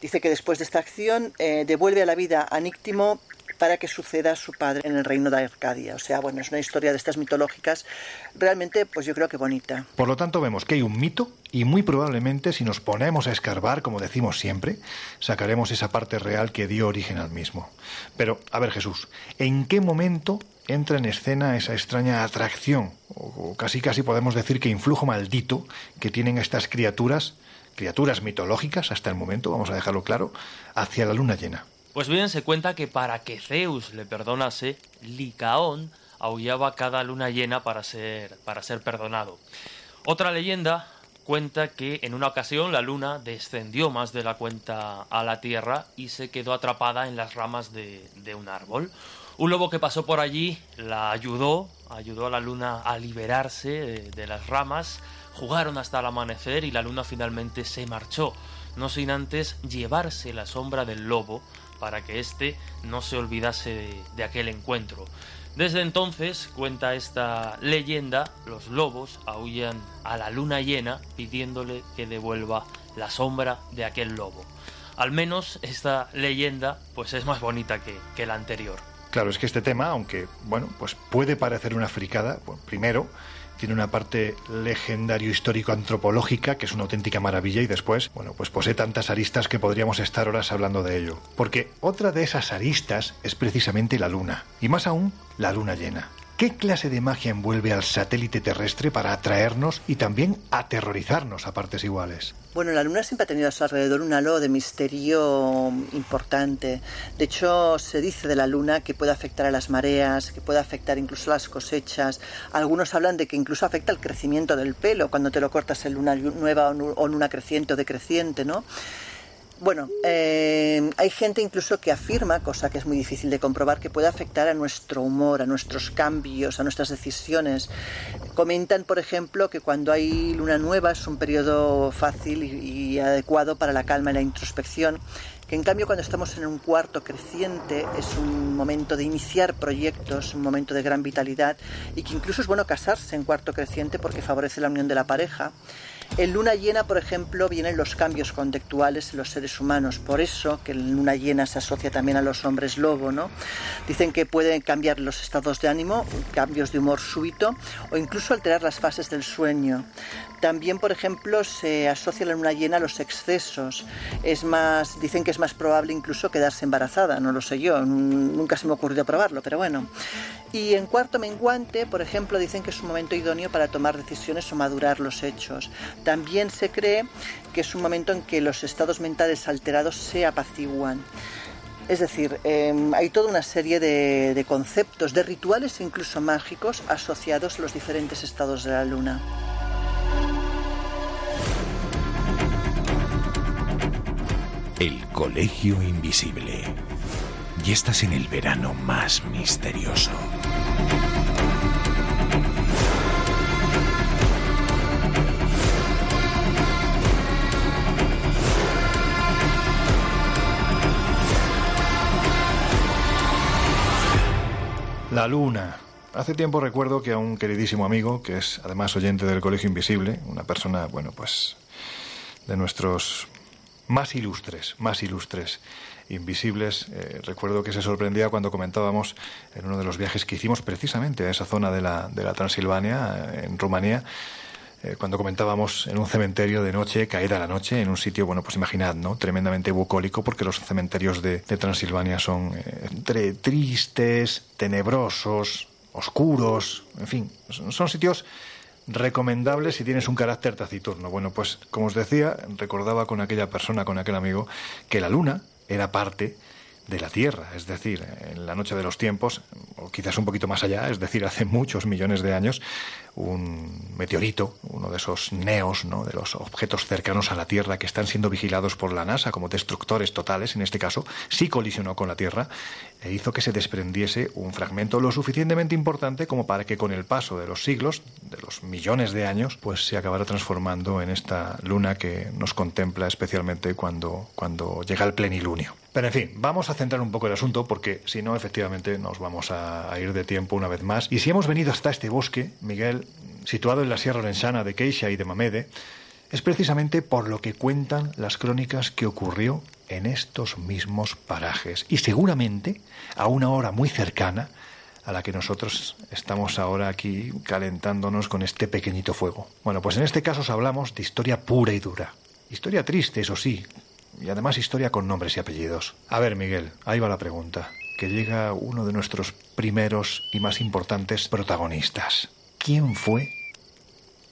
Dice que después de esta acción eh, devuelve a la vida a Níctimo para que suceda a su padre en el reino de Arcadia. O sea, bueno, es una historia de estas mitológicas realmente, pues yo creo que bonita. Por lo tanto, vemos que hay un mito y muy probablemente si nos ponemos a escarbar, como decimos siempre, sacaremos esa parte real que dio origen al mismo. Pero, a ver Jesús, ¿en qué momento entra en escena esa extraña atracción, o casi casi podemos decir que influjo maldito que tienen estas criaturas, criaturas mitológicas hasta el momento, vamos a dejarlo claro, hacia la luna llena? Pues bien, se cuenta que para que Zeus le perdonase, Licaón aullaba cada luna llena para ser, para ser perdonado. Otra leyenda cuenta que en una ocasión la luna descendió más de la cuenta a la tierra y se quedó atrapada en las ramas de, un árbol. Un lobo que pasó por allí la ayudó, ayudó a la luna a liberarse de, de las ramas, jugaron hasta el amanecer y la luna finalmente se marchó, no sin antes llevarse la sombra del lobo para que éste no se olvidase de, aquel encuentro. Desde entonces, cuenta esta leyenda, los lobos aullan a la luna llena pidiéndole que devuelva la sombra de aquel lobo. Al menos esta leyenda pues es más bonita que, que la anterior. Claro, es que este tema, aunque bueno, pues puede parecer una fricada, bueno, primero tiene una parte legendario histórico antropológica que es una auténtica maravilla y después, bueno, pues posee tantas aristas que podríamos estar horas hablando de ello. Porque otra de esas aristas es precisamente la luna, y más aún la luna llena. ¿Qué clase de magia envuelve al satélite terrestre para atraernos y también aterrorizarnos a partes iguales? Bueno, la Luna siempre ha tenido a su alrededor un halo de misterio importante. De hecho, se dice de la Luna que puede afectar a las mareas, que puede afectar incluso a las cosechas. Algunos hablan de que incluso afecta al crecimiento del pelo cuando te lo cortas en luna nueva o luna creciente o decreciente, ¿no? Bueno, eh, hay gente incluso que afirma, cosa que es muy difícil de comprobar, que puede afectar a nuestro humor, a nuestros cambios, a nuestras decisiones. Comentan, por ejemplo, que cuando hay luna nueva es un periodo fácil y, y adecuado para la calma y la introspección que en cambio cuando estamos en un cuarto creciente es un momento de iniciar proyectos, un momento de gran vitalidad y que incluso es bueno casarse en cuarto creciente porque favorece la unión de la pareja. En luna llena, por ejemplo, vienen los cambios conductuales en los seres humanos. Por eso que en luna llena se asocia también a los hombres lobo, ¿no? Dicen que pueden cambiar los estados de ánimo, cambios de humor súbito o incluso alterar las fases del sueño. También, por ejemplo, se asocia la luna llena a los excesos. Es más, dicen que es más probable incluso quedarse embarazada, no lo sé yo, nunca se me ha ocurrido probarlo, pero bueno. Y en cuarto menguante, por ejemplo, dicen que es un momento idóneo para tomar decisiones o madurar los hechos. También se cree que es un momento en que los estados mentales alterados se apaciguan. Es decir, eh, hay toda una serie de, de conceptos, de rituales incluso mágicos asociados a los diferentes estados de la luna. El Colegio Invisible. Y estás en el verano más misterioso. La luna. Hace tiempo recuerdo que a un queridísimo amigo, que es además oyente del Colegio Invisible, una persona, bueno, pues de nuestros más ilustres, más ilustres invisibles. Eh, recuerdo que se sorprendía cuando comentábamos en uno de los viajes que hicimos precisamente a esa zona de la, de la Transilvania, eh, en Rumanía, eh, cuando comentábamos en un cementerio de noche, caída la noche, en un sitio, bueno, pues imaginad, ¿no? Tremendamente bucólico, porque los cementerios de, de Transilvania son entre tristes, tenebrosos, oscuros, en fin, son sitios recomendables si tienes un carácter taciturno. Bueno, pues como os decía, recordaba con aquella persona, con aquel amigo, que la luna era parte de la Tierra, es decir, en la noche de los tiempos, o quizás un poquito más allá, es decir, hace muchos millones de años, un meteorito, uno de esos neos, ¿no? de los objetos cercanos a la Tierra que están siendo vigilados por la NASA como destructores totales, en este caso, sí colisionó con la Tierra e hizo que se desprendiese un fragmento lo suficientemente importante como para que con el paso de los siglos, de los millones de años, pues se acabara transformando en esta luna que nos contempla especialmente cuando, cuando llega el plenilunio. Pero en fin, vamos a centrar un poco el asunto porque si no, efectivamente, nos vamos a, ir de tiempo una vez más. Y si hemos venido hasta este bosque, Miguel, situado en la Sierra Orensana de Queixa y de Mamede, es precisamente por lo que cuentan las crónicas que ocurrió en estos mismos parajes y seguramente a una hora muy cercana a la que nosotros estamos ahora aquí calentándonos con este pequeñito fuego. Bueno, pues en este caso os hablamos de historia pura y dura. Historia triste, eso sí, y además historia con nombres y apellidos. A ver, Miguel, ahí va la pregunta, que llega uno de nuestros primeros y más importantes protagonistas. ¿Quién fue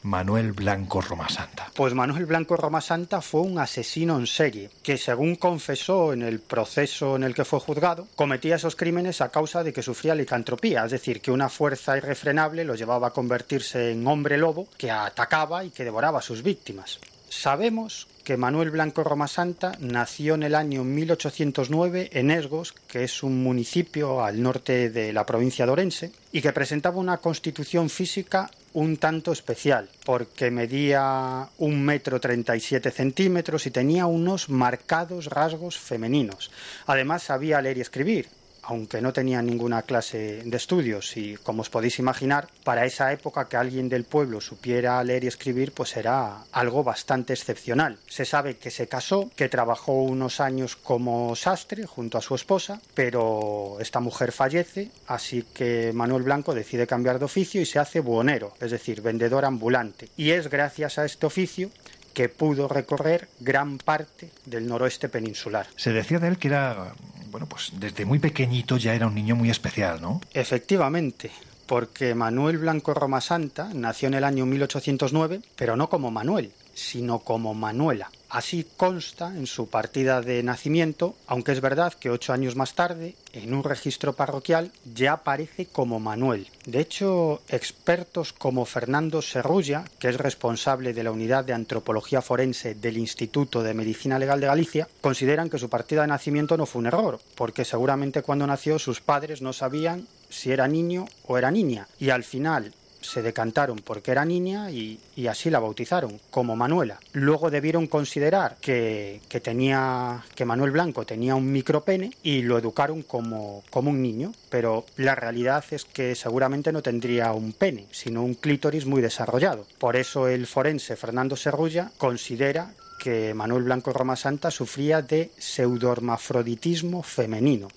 Manuel Blanco Romasanta? Pues Manuel Blanco Romasanta fue un asesino en serie, que según confesó en el proceso en el que fue juzgado, cometía esos crímenes a causa de que sufría licantropía, es decir, que una fuerza irrefrenable lo llevaba a convertirse en hombre lobo que atacaba y que devoraba a sus víctimas. Sabemos Manuel Blanco Romasanta nació en el año 1809 en Esgos, que es un municipio al norte de la provincia de Orense, y que presentaba una constitución física un tanto especial, porque medía un metro treinta y siete centímetros y tenía unos marcados rasgos femeninos. Además sabía leer y escribir, aunque no tenía ninguna clase de estudios y como os podéis imaginar, para esa época que alguien del pueblo supiera leer y escribir pues era algo bastante excepcional. Se sabe que se casó, que trabajó unos años como sastre junto a su esposa, pero esta mujer fallece, así que Manuel Blanco decide cambiar de oficio y se hace buhonero, es decir, vendedor ambulante. Y es gracias a este oficio que pudo recorrer gran parte del noroeste peninsular. Se decía de él que era, bueno, pues desde muy pequeñito ya era un niño muy especial, ¿no? Efectivamente, porque Manuel Blanco Romasanta nació en el año 1809, pero no como Manuel, sino como Manuela. Así consta en su partida de nacimiento, aunque es verdad que ocho años más tarde, en un registro parroquial, ya aparece como Manuel. De hecho, expertos como Fernando Serrulla, que es responsable de la unidad de antropología forense del Instituto de Medicina Legal de Galicia, consideran que su partida de nacimiento no fue un error, porque seguramente cuando nació sus padres no sabían si era niño o era niña, y al final se decantaron porque era niña y, así la bautizaron como Manuela. Luego debieron considerar que, que, tenía que Manuel Blanco tenía un micropene y lo educaron como, como un niño, pero la realidad es que seguramente no tendría un pene, sino un clítoris muy desarrollado. Por eso el forense Fernando Serrulla considera que Manuel Blanco Roma Santa sufría de pseudohermafroditismo femenino.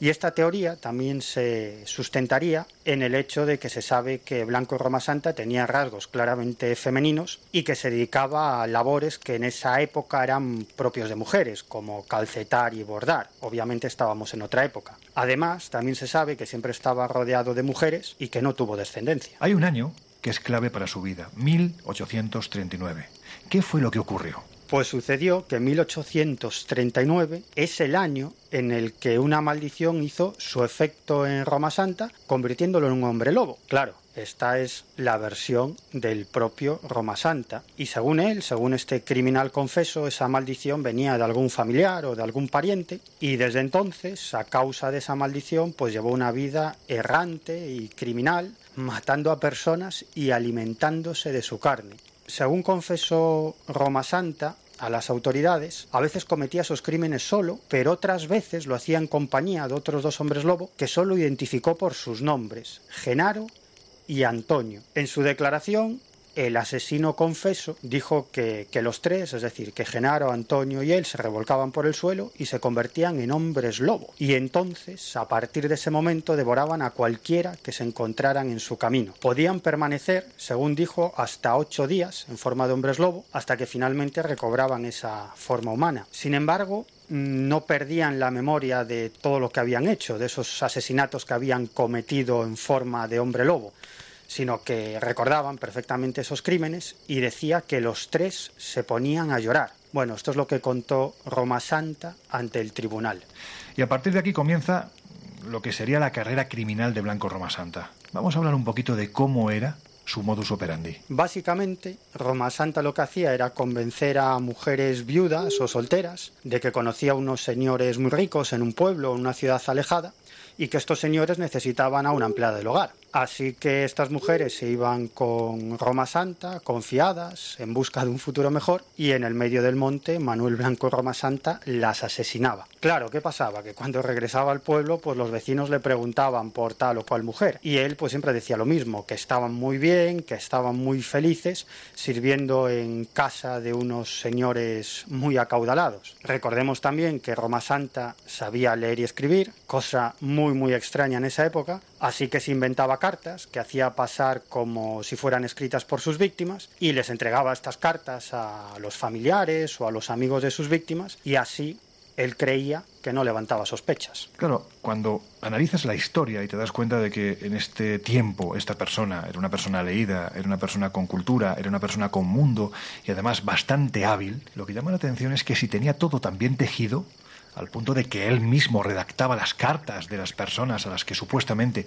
Y esta teoría también se sustentaría en el hecho de que se sabe que Blanco Roma Santa tenía rasgos claramente femeninos y que se dedicaba a labores que en esa época eran propios de mujeres, como calcetar y bordar. Obviamente estábamos en otra época. Además, también se sabe que siempre estaba rodeado de mujeres y que no tuvo descendencia. Hay un año que es clave para su vida, 1839. ¿Qué fue lo que ocurrió? Pues sucedió que 1839 es el año en el que una maldición hizo su efecto en Roma Santa, convirtiéndolo en un hombre lobo. Claro, esta es la versión del propio Roma Santa. Y según él, según este criminal confeso, esa maldición venía de algún familiar o de algún pariente. Y desde entonces, a causa de esa maldición, pues llevó una vida errante y criminal, matando a personas y alimentándose de su carne. Según confesó Roma Santa, a las autoridades, a veces cometía esos crímenes solo, pero otras veces lo hacía en compañía de otros dos hombres lobo que solo identificó por sus nombres, Genaro y Antonio. En su declaración, el asesino confeso dijo que, los tres, es decir, que Genaro, Antonio y él se revolcaban por el suelo y se convertían en hombres lobo. Y entonces, a partir de ese momento, devoraban a cualquiera que se encontraran en su camino. Podían permanecer, según dijo, hasta ocho días en forma de hombres lobo, hasta que finalmente recobraban esa forma humana. Sin embargo, no perdían la memoria de todo lo que habían hecho, de esos asesinatos que habían cometido en forma de hombre lobo sino que recordaban perfectamente esos crímenes y decía que los tres se ponían a llorar. Bueno, esto es lo que contó Roma Santa ante el tribunal. Y a partir de aquí comienza lo que sería la carrera criminal de Blanco Roma Santa. Vamos a hablar un poquito de cómo era su modus operandi. Básicamente, Roma Santa lo que hacía era convencer a mujeres viudas o solteras de que conocía unos señores muy ricos en un pueblo o en una ciudad alejada y que estos señores necesitaban a una empleada del hogar. Así que estas mujeres se iban con Roma Santa, confiadas, en busca de un futuro mejor, y en el medio del monte Manuel Blanco Roma Santa las asesinaba. Claro, ¿qué pasaba? Que cuando regresaba al pueblo, pues los vecinos le preguntaban por tal o cual mujer, y él pues siempre decía lo mismo, que estaban muy bien, que estaban muy felices, sirviendo en casa de unos señores muy acaudalados. Recordemos también que Roma Santa sabía leer y escribir, cosa muy muy extraña en esa época, así que se inventaba cartas que hacía pasar como si fueran escritas por sus víctimas y les entregaba estas cartas a los familiares o a los amigos de sus víctimas y así él creía que no levantaba sospechas. Claro, cuando analizas la historia y te das cuenta de que en este tiempo esta persona era una persona leída, era una persona con cultura, era una persona con mundo y además bastante hábil, lo que llama la atención es que si tenía todo tan bien tejido, al punto de que él mismo redactaba las cartas de las personas a las que supuestamente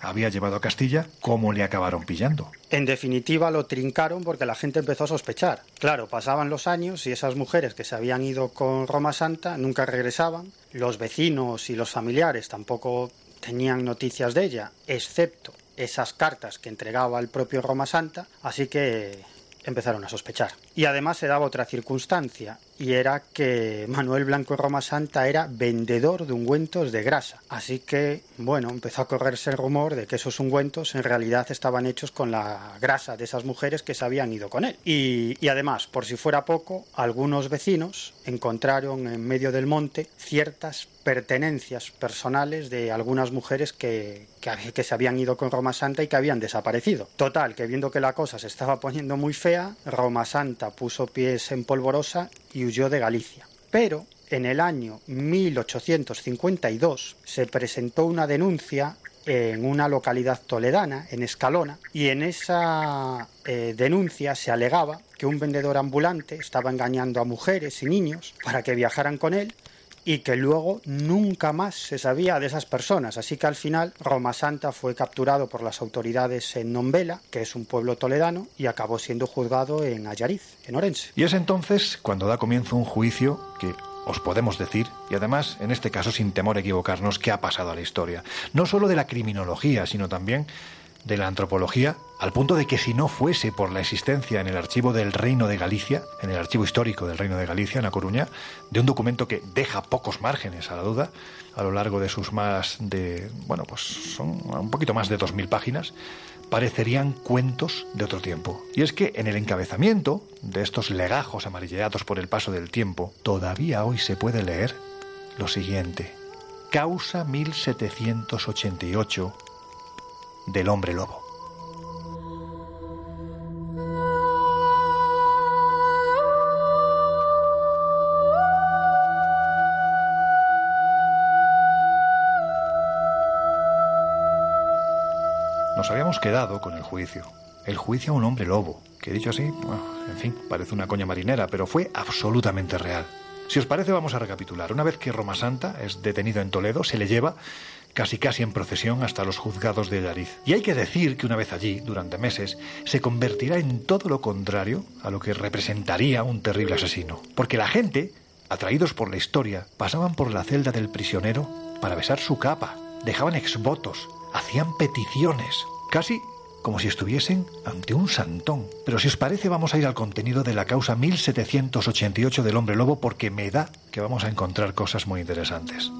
había llevado a Castilla, ¿cómo le acabaron pillando? En definitiva lo trincaron porque la gente empezó a sospechar. Claro, pasaban los años y esas mujeres que se habían ido con Roma Santa nunca regresaban, los vecinos y los familiares tampoco tenían noticias de ella, excepto esas cartas que entregaba el propio Roma Santa, así que empezaron a sospechar. Y además se daba otra circunstancia, y era que Manuel Blanco Roma Santa era vendedor de ungüentos de grasa. Así que, bueno, empezó a correrse el rumor de que esos ungüentos en realidad estaban hechos con la grasa de esas mujeres que se habían ido con él. Y, además, por si fuera poco, algunos vecinos encontraron en medio del monte ciertas pertenencias personales de algunas mujeres que, que, se habían ido con Roma Santa y que habían desaparecido. Total, que viendo que la cosa se estaba poniendo muy fea, Roma Santa puso pies en polvorosa y huyó de Galicia. Pero en el año 1852 se presentó una denuncia en una localidad toledana, en Escalona, y en esa eh, denuncia se alegaba que un vendedor ambulante estaba engañando a mujeres y niños para que viajaran con él y que luego nunca más se sabía de esas personas. Así que al final Roma Santa fue capturado por las autoridades en Nombela, que es un pueblo toledano, y acabó siendo juzgado en Ayariz, en Orense. Y es entonces cuando da comienzo un juicio que os podemos decir, y además, en este caso sin temor a equivocarnos, que ha pasado a la historia. No solo de la criminología, sino también de la antropología, al punto de que si no fuese por la existencia en el archivo del Reino de Galicia, en el archivo histórico del Reino de Galicia, en La Coruña, de un documento que deja pocos márgenes a la duda, a lo largo de sus más de, bueno, pues son un poquito más de 2.000 páginas, parecerían cuentos de otro tiempo. Y es que en el encabezamiento de estos legajos amarilleados por el paso del tiempo, todavía hoy se puede leer lo siguiente. Causa 1788 del hombre lobo. Nos habíamos quedado con el juicio. El juicio a un hombre lobo, que dicho así, en fin, parece una coña marinera, pero fue absolutamente real. Si os parece, vamos a recapitular. Una vez que Roma Santa es detenido en Toledo, se le lleva casi casi en procesión hasta los juzgados de Yariz. Y hay que decir que una vez allí, durante meses, se convertirá en todo lo contrario a lo que representaría un terrible asesino. Porque la gente, atraídos por la historia, pasaban por la celda del prisionero para besar su capa, dejaban exvotos, hacían peticiones, casi como si estuviesen ante un santón. Pero si os parece vamos a ir al contenido de la causa 1788 del hombre lobo porque me da que vamos a encontrar cosas muy interesantes.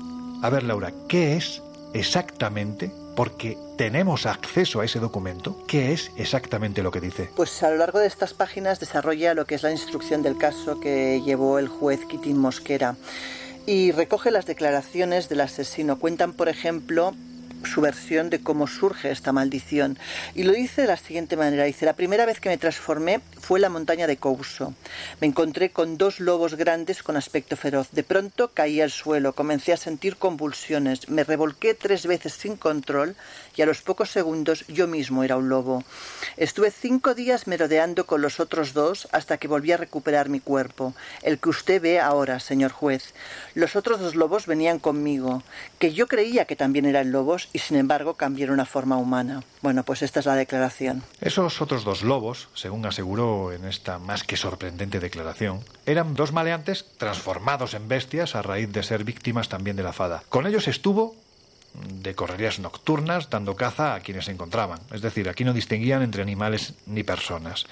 A ver, Laura, ¿qué es exactamente, porque tenemos acceso a ese documento, qué es exactamente lo que dice? Pues a lo largo de estas páginas desarrolla lo que es la instrucción del caso que llevó el juez Quitín Mosquera y recoge las declaraciones del asesino. Cuentan, por ejemplo, su versión de cómo surge esta maldición. Y lo dice de la siguiente manera. Dice, la primera vez que me transformé fue en la montaña de Couso. Me encontré con dos lobos grandes con aspecto feroz. De pronto caí al suelo, comencé a sentir convulsiones, me revolqué tres veces sin control y a los pocos segundos yo mismo era un lobo. Estuve cinco días merodeando con los otros dos hasta que volví a recuperar mi cuerpo, el que usted ve ahora, señor juez. Los otros dos lobos venían conmigo, que yo creía que también eran lobos y sin embargo cambiaron a forma humana. Bueno, pues esta es la declaración. Esos otros dos lobos, según aseguró en esta más que sorprendente declaración, eran dos maleantes transformados en bestias a raíz de ser víctimas también de la fada. Con ellos estuvo de correrías nocturnas dando caza a quienes se encontraban. Es decir, aquí no distinguían entre animales ni personas.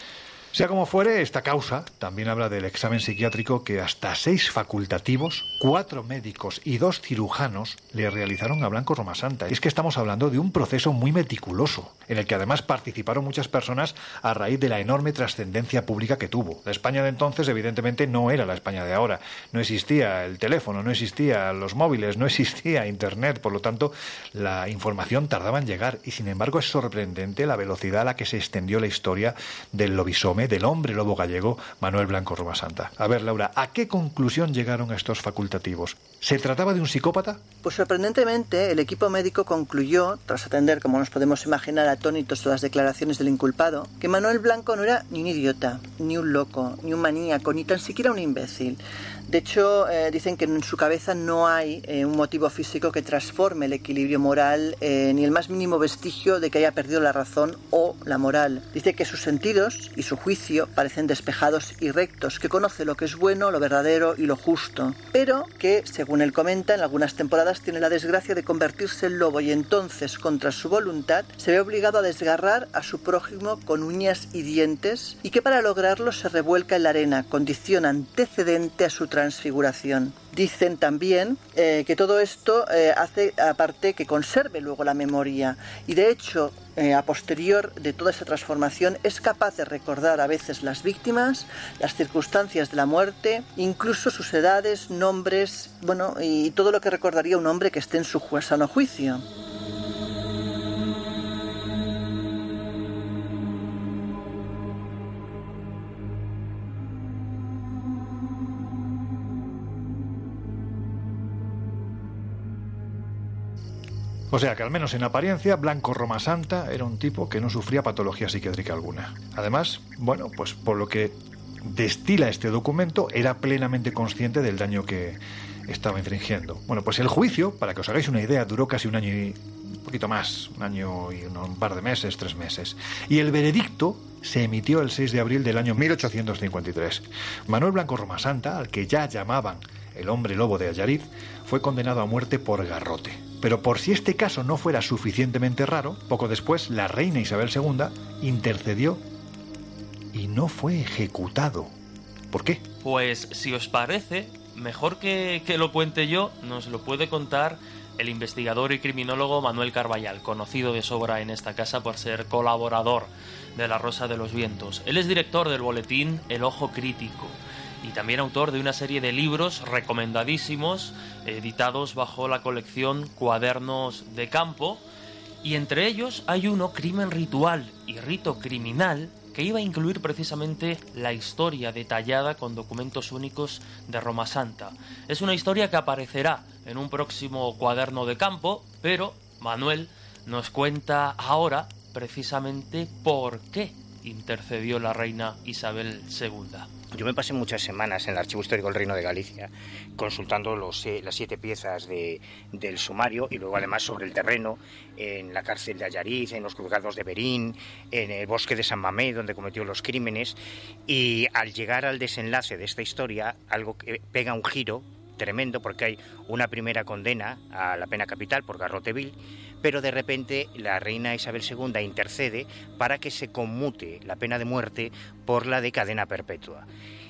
Sea como fuere, esta causa también habla del examen psiquiátrico que hasta seis facultativos, cuatro médicos y dos cirujanos le realizaron a Blanco Roma Santa. Y es que estamos hablando de un proceso muy meticuloso, en el que además participaron muchas personas a raíz de la enorme trascendencia pública que tuvo. La España de entonces, evidentemente, no era la España de ahora. No existía el teléfono, no existía los móviles, no existía Internet, por lo tanto, la información tardaba en llegar. Y sin embargo, es sorprendente la velocidad a la que se extendió la historia del del hombre lobo gallego Manuel Blanco Roma Santa. A ver, Laura, ¿a qué conclusión llegaron estos facultativos? ¿Se trataba de un psicópata? Pues sorprendentemente, el equipo médico concluyó, tras atender, como nos podemos imaginar, atónitos las declaraciones del inculpado, que Manuel Blanco no era ni un idiota, ni un loco, ni un maníaco, ni tan siquiera un imbécil. De hecho, eh, dicen que en su cabeza no hay eh, un motivo físico que transforme el equilibrio moral, eh, ni el más mínimo vestigio de que haya perdido la razón o la moral. Dice que sus sentidos y su juicio parecen despejados y rectos, que conoce lo que es bueno, lo verdadero y lo justo, pero que, según él comenta, en algunas temporadas tiene la desgracia de convertirse en lobo y entonces, contra su voluntad, se ve obligado a desgarrar a su prójimo con uñas y dientes y que para lograrlo se revuelca en la arena, condición antecedente a su transfiguración. Dicen también eh, que todo esto eh, hace, aparte, que conserve luego la memoria. Y de hecho, eh, a posterior de toda esa transformación, es capaz de recordar a veces las víctimas, las circunstancias de la muerte, incluso sus edades, nombres, bueno, y todo lo que recordaría un hombre que esté en su sano juicio. O sea que al menos en apariencia, Blanco Roma Santa era un tipo que no sufría patología psiquiátrica alguna. Además, bueno, pues por lo que destila este documento, era plenamente consciente del daño que estaba infringiendo. Bueno, pues el juicio, para que os hagáis una idea, duró casi un año y un poquito más, un año y un, par de meses, tres meses. Y el veredicto se emitió el 6 de abril del año 1853. Manuel Blanco Roma Santa, al que ya llamaban el hombre lobo de Ayariz, fue condenado a muerte por garrote. Pero por si este caso no fuera suficientemente raro, poco después la reina Isabel II intercedió y no fue ejecutado. ¿Por qué? Pues si os parece, mejor que, que lo cuente yo, nos lo puede contar el investigador y criminólogo Manuel Carballal, conocido de sobra en esta casa por ser colaborador de La Rosa de los Vientos. Él es director del boletín El Ojo Crítico y también autor de una serie de libros recomendadísimos, editados bajo la colección Cuadernos de Campo, y entre ellos hay uno, Crimen Ritual y Rito Criminal, que iba a incluir precisamente la historia detallada con documentos únicos de Roma Santa. Es una historia que aparecerá en un próximo cuaderno de campo, pero Manuel nos cuenta ahora precisamente por qué intercedió la reina Isabel II. Yo me pasé muchas semanas en el Archivo Histórico del Reino de Galicia consultando los, eh, las siete piezas de- del sumario y luego además sobre el terreno, en la cárcel de Ayariz, en los juzgados de Berín, en el bosque de San Mamé, donde cometió los crímenes. Y al llegar al desenlace de esta historia, algo que pega un giro tremendo porque hay una primera condena a la pena capital por garrote vil, pero de repente la reina Isabel II intercede para que se conmute la pena de muerte por la de cadena perpetua.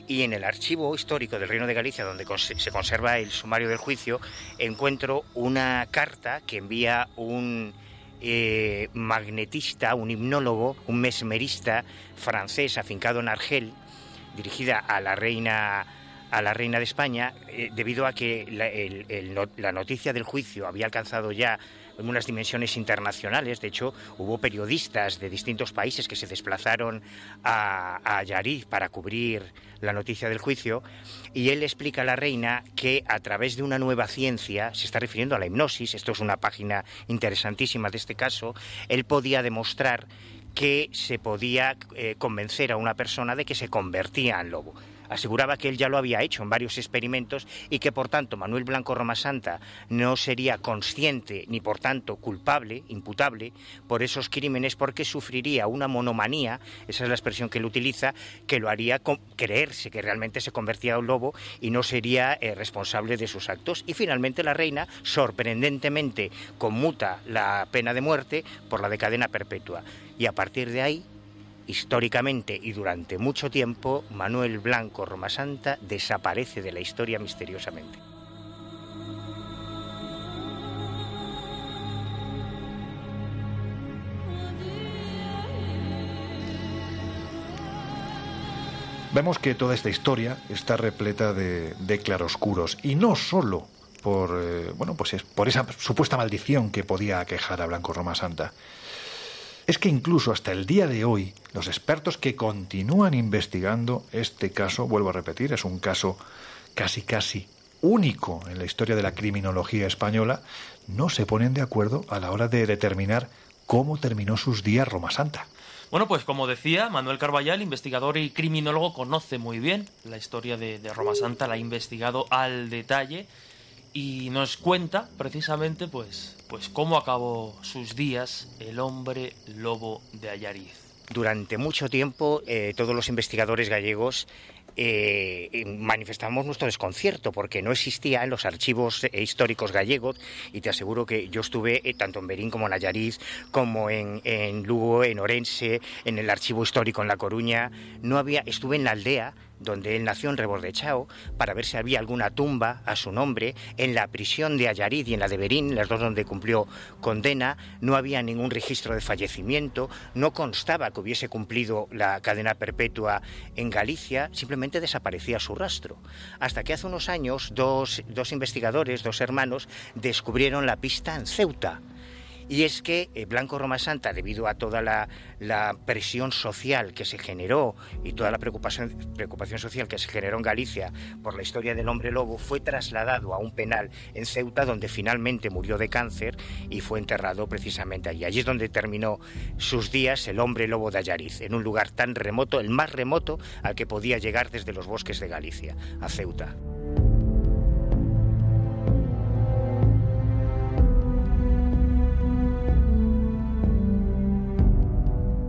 Y en el archivo histórico del Reino de Galicia, donde se conserva el sumario del juicio, encuentro una carta que envía un eh, magnetista, un hipnólogo, un mesmerista francés afincado en Argel, dirigida a la reina a la reina de España eh, debido a que la, noticia del juicio había alcanzado ya unas dimensiones internacionales. De hecho, hubo periodistas de distintos países que se desplazaron a, a Yariz para cubrir la noticia del juicio. Y él explica a la reina que a través de una nueva ciencia, se está refiriendo a la hipnosis, esto es una página interesantísima de este caso, él podía demostrar que se podía eh, convencer a una persona de que se convertía en lobo. Aseguraba que él ya lo había hecho en varios experimentos y que por tanto Manuel Blanco Roma Santa no sería consciente ni por tanto culpable, imputable por esos crímenes porque sufriría una monomanía, esa es la expresión que él utiliza, que lo haría creerse que realmente se convertía en un lobo y no sería eh, responsable de sus actos. Y finalmente la reina sorprendentemente conmuta la pena de muerte por la de cadena perpetua. Y a partir de ahí históricamente y durante mucho tiempo, Manuel Blanco Romasanta desaparece de la historia misteriosamente. Vemos que toda esta historia está repleta de, claroscuros y no solo por eh, bueno pues es por esa supuesta maldición que podía aquejar a Blanco Roma Santa. Es que incluso hasta el día de hoy los expertos que continúan investigando este caso, vuelvo a repetir, es un caso casi casi único en la historia de la criminología española, no se ponen de acuerdo a la hora de determinar cómo terminó sus días Roma Santa. Bueno, pues como decía, Manuel Carballal, investigador y criminólogo, conoce muy bien la historia de, de Roma Santa, la ha investigado al detalle y nos cuenta precisamente pues, pues cómo acabó sus días el hombre lobo de Ayariz. Durante mucho tiempo, eh, todos los investigadores gallegos eh, manifestamos nuestro desconcierto porque no existía en los archivos eh, históricos gallegos y te aseguro que yo estuve tanto en Berín como en Ayariz, como en, en Lugo, en Orense, en el archivo histórico en La Coruña. No había, estuve en la aldea donde él nació en Rebordechao, para ver si había alguna tumba a su nombre. En la prisión de Ayariz y en la de Berín, las dos donde cumplió condena, no había ningún registro de fallecimiento, no constaba que hubiese cumplido la cadena perpetua en Galicia, simplemente desaparecía su rastro. Hasta que hace unos años dos, dos investigadores, dos hermanos, descubrieron la pista en Ceuta Y es que eh, Blanco Roma Santa, debido a toda la, presión social que se generó y toda la preocupación, preocupación social que se generó en Galicia por la historia del hombre lobo, fue trasladado a un penal en Ceuta donde finalmente murió de cáncer y fue enterrado precisamente allí. Allí es donde terminó sus días el hombre lobo de Ayariz, en un lugar tan remoto, el más remoto al que podía llegar desde los bosques de Galicia, a Ceuta.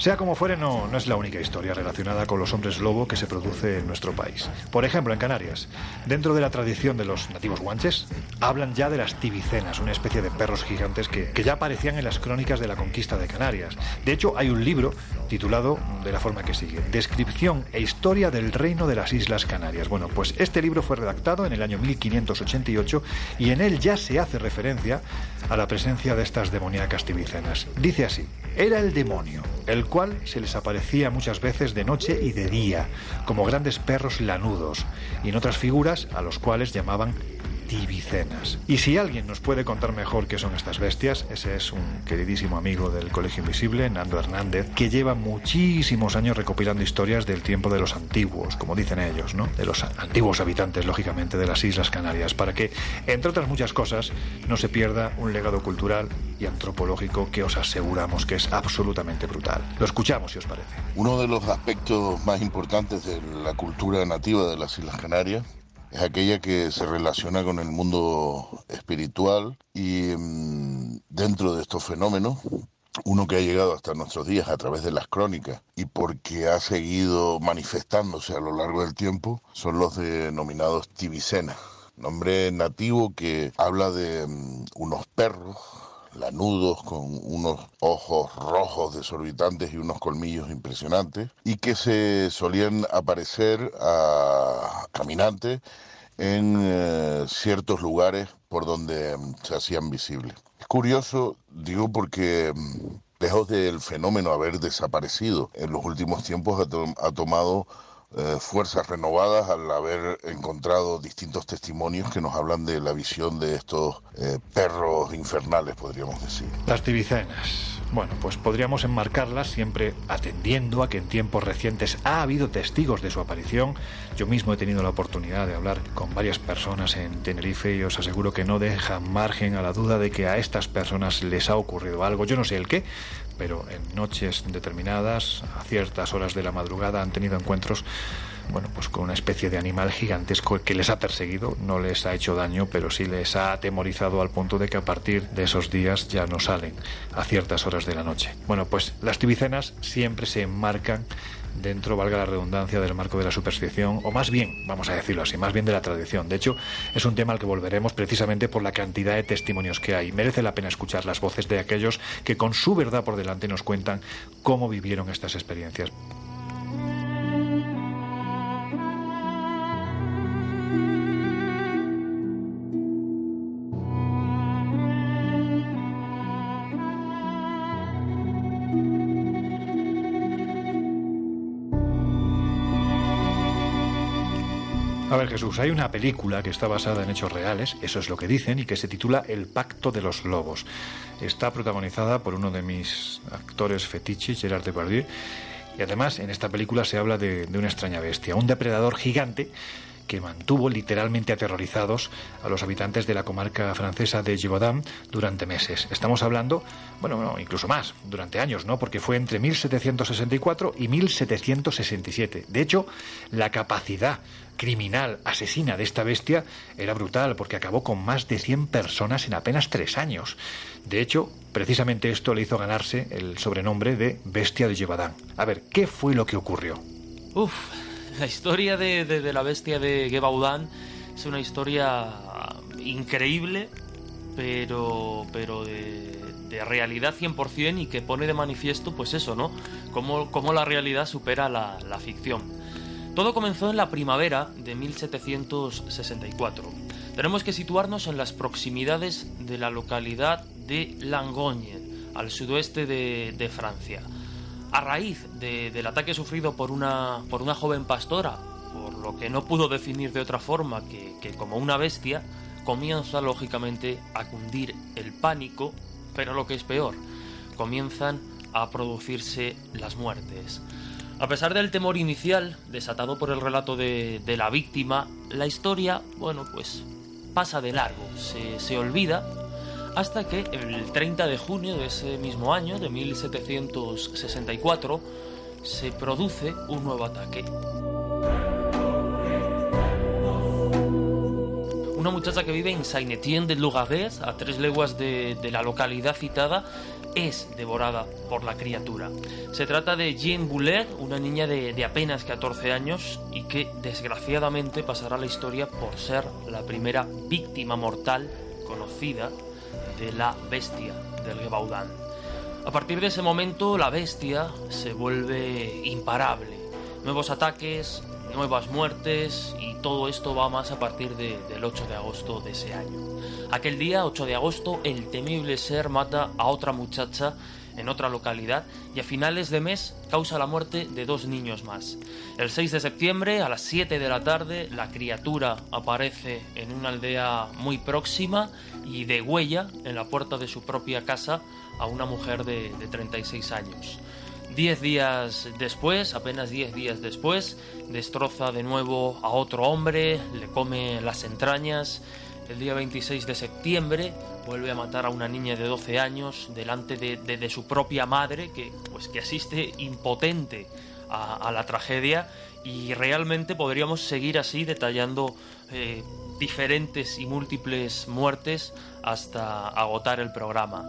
Sea como fuere, no, no es la única historia relacionada con los hombres lobo que se produce en nuestro país. Por ejemplo, en Canarias, dentro de la tradición de los nativos guanches, hablan ya de las tibicenas, una especie de perros gigantes que, que ya aparecían en las crónicas de la conquista de Canarias. De hecho, hay un libro titulado de la forma que sigue, Descripción e Historia del Reino de las Islas Canarias. Bueno, pues este libro fue redactado en el año 1588 y en él ya se hace referencia a la presencia de estas demoníacas tibicenas. Dice así, era el demonio, el cual se les aparecía muchas veces de noche y de día, como grandes perros lanudos, y en otras figuras a los cuales llamaban tibicenas. Y si alguien nos puede contar mejor qué son estas bestias, ese es un queridísimo amigo del Colegio Invisible, Nando Hernández, que lleva muchísimos años recopilando historias del tiempo de los antiguos, como dicen ellos, ¿no? De los antiguos habitantes, lógicamente, de las Islas Canarias, para que, entre otras muchas cosas, no se pierda un legado cultural y antropológico que os aseguramos que es absolutamente brutal. Lo escuchamos, si os parece. Uno de los aspectos más importantes de la cultura nativa de las Islas Canarias es aquella que se relaciona con el mundo espiritual y mm, dentro de estos fenómenos, uno que ha llegado hasta nuestros días a través de las crónicas y porque ha seguido manifestándose a lo largo del tiempo, son los denominados tibicenas, nombre nativo que habla de mm, unos perros lanudos, con unos ojos rojos desorbitantes y unos colmillos impresionantes, y que se solían aparecer a caminantes en eh, ciertos lugares por donde mm, se hacían visibles. Es curioso, digo, porque mm, lejos del fenómeno haber desaparecido en los últimos tiempos, ha, to- ha tomado eh, fuerzas renovadas al haber encontrado distintos testimonios que nos hablan de la visión de estos eh, perros infernales, podríamos decir. Las tibicenas. Bueno, pues podríamos enmarcarlas siempre atendiendo a que en tiempos recientes ha habido testigos de su aparición. Yo mismo he tenido la oportunidad de hablar con varias personas en Tenerife y os aseguro que no dejan margen a la duda de que a estas personas les ha ocurrido algo. Yo no sé el qué, pero en noches determinadas, a ciertas horas de la madrugada, han tenido encuentros bueno, pues con una especie de animal gigantesco que les ha perseguido, no les ha hecho daño, pero sí les ha atemorizado al punto de que a partir de esos días ya no salen a ciertas horas de la noche. Bueno, pues las tibicenas siempre se enmarcan dentro, valga la redundancia, del marco de la superstición, o más bien, vamos a decirlo así, más bien de la tradición. De hecho, es un tema al que volveremos precisamente por la cantidad de testimonios que hay. Merece la pena escuchar las voces de aquellos que con su verdad por delante nos cuentan cómo vivieron estas experiencias. Jesús, hay una película que está basada en hechos reales, eso es lo que dicen, y que se titula El Pacto de los Lobos. Está protagonizada por uno de mis actores fetiches, Gerard Depardieu, y además en esta película se habla de, una extraña bestia, un depredador gigante que mantuvo literalmente aterrorizados a los habitantes de la comarca francesa de Givaudan durante meses. Estamos hablando, bueno, no, incluso más, durante años, ¿no? Porque fue entre 1764 y 1767. De hecho, la capacidad criminal asesina de esta bestia era brutal porque acabó con más de 100 personas en apenas tres años. De hecho, precisamente esto le hizo ganarse el sobrenombre de Bestia de Givaudan. A ver, ¿qué fue lo que ocurrió? Uf, la historia de, de- la bestia de Gebaudan es una historia increíble, pero, pero de, de realidad 100% y que pone de manifiesto, pues eso, ¿no? Cómo, cómo la realidad supera la ficción. Todo comenzó en la primavera de 1764. Tenemos que situarnos en las proximidades de la localidad de Langogne, al sudoeste de, Francia. A raíz de- del ataque sufrido por una, por una joven pastora, por lo que no pudo definir de otra forma que, que como una bestia, comienza lógicamente a cundir el pánico, pero lo que es peor, comienzan a producirse las muertes. A pesar del temor inicial, desatado por el relato de, la víctima, la historia, bueno, pues pasa de largo, se, olvida, hasta que el 30 de junio de ese mismo año, de 1764, se produce un nuevo ataque. Una muchacha que vive en Saint-Étienne de Lugadès, a tres leguas de la localidad citada, es devorada por la criatura. Se trata de Jean Boulet, una niña de, de apenas 14 años y que desgraciadamente pasará la historia por ser la primera víctima mortal conocida de la bestia del Gebaudan. A partir de ese momento la bestia se vuelve imparable. Nuevos ataques, nuevas muertes y todo esto va más a partir de- del 8 de agosto de ese año. Aquel día, 8 de agosto, el temible ser mata a otra muchacha en otra localidad y a finales de mes causa la muerte de dos niños más. El 6 de septiembre, a las 7 de la tarde, la criatura aparece en una aldea muy próxima y degüella en la puerta de su propia casa a una mujer de, de 36 años. Diez días después, apenas diez días después, destroza de nuevo a otro hombre, le come las entrañas. El día 26 de septiembre vuelve a matar a una niña de 12 años delante de, de- de su propia madre, que, pues, que asiste impotente a, a la tragedia. Y realmente podríamos seguir así detallando eh, diferentes y múltiples muertes hasta agotar el programa.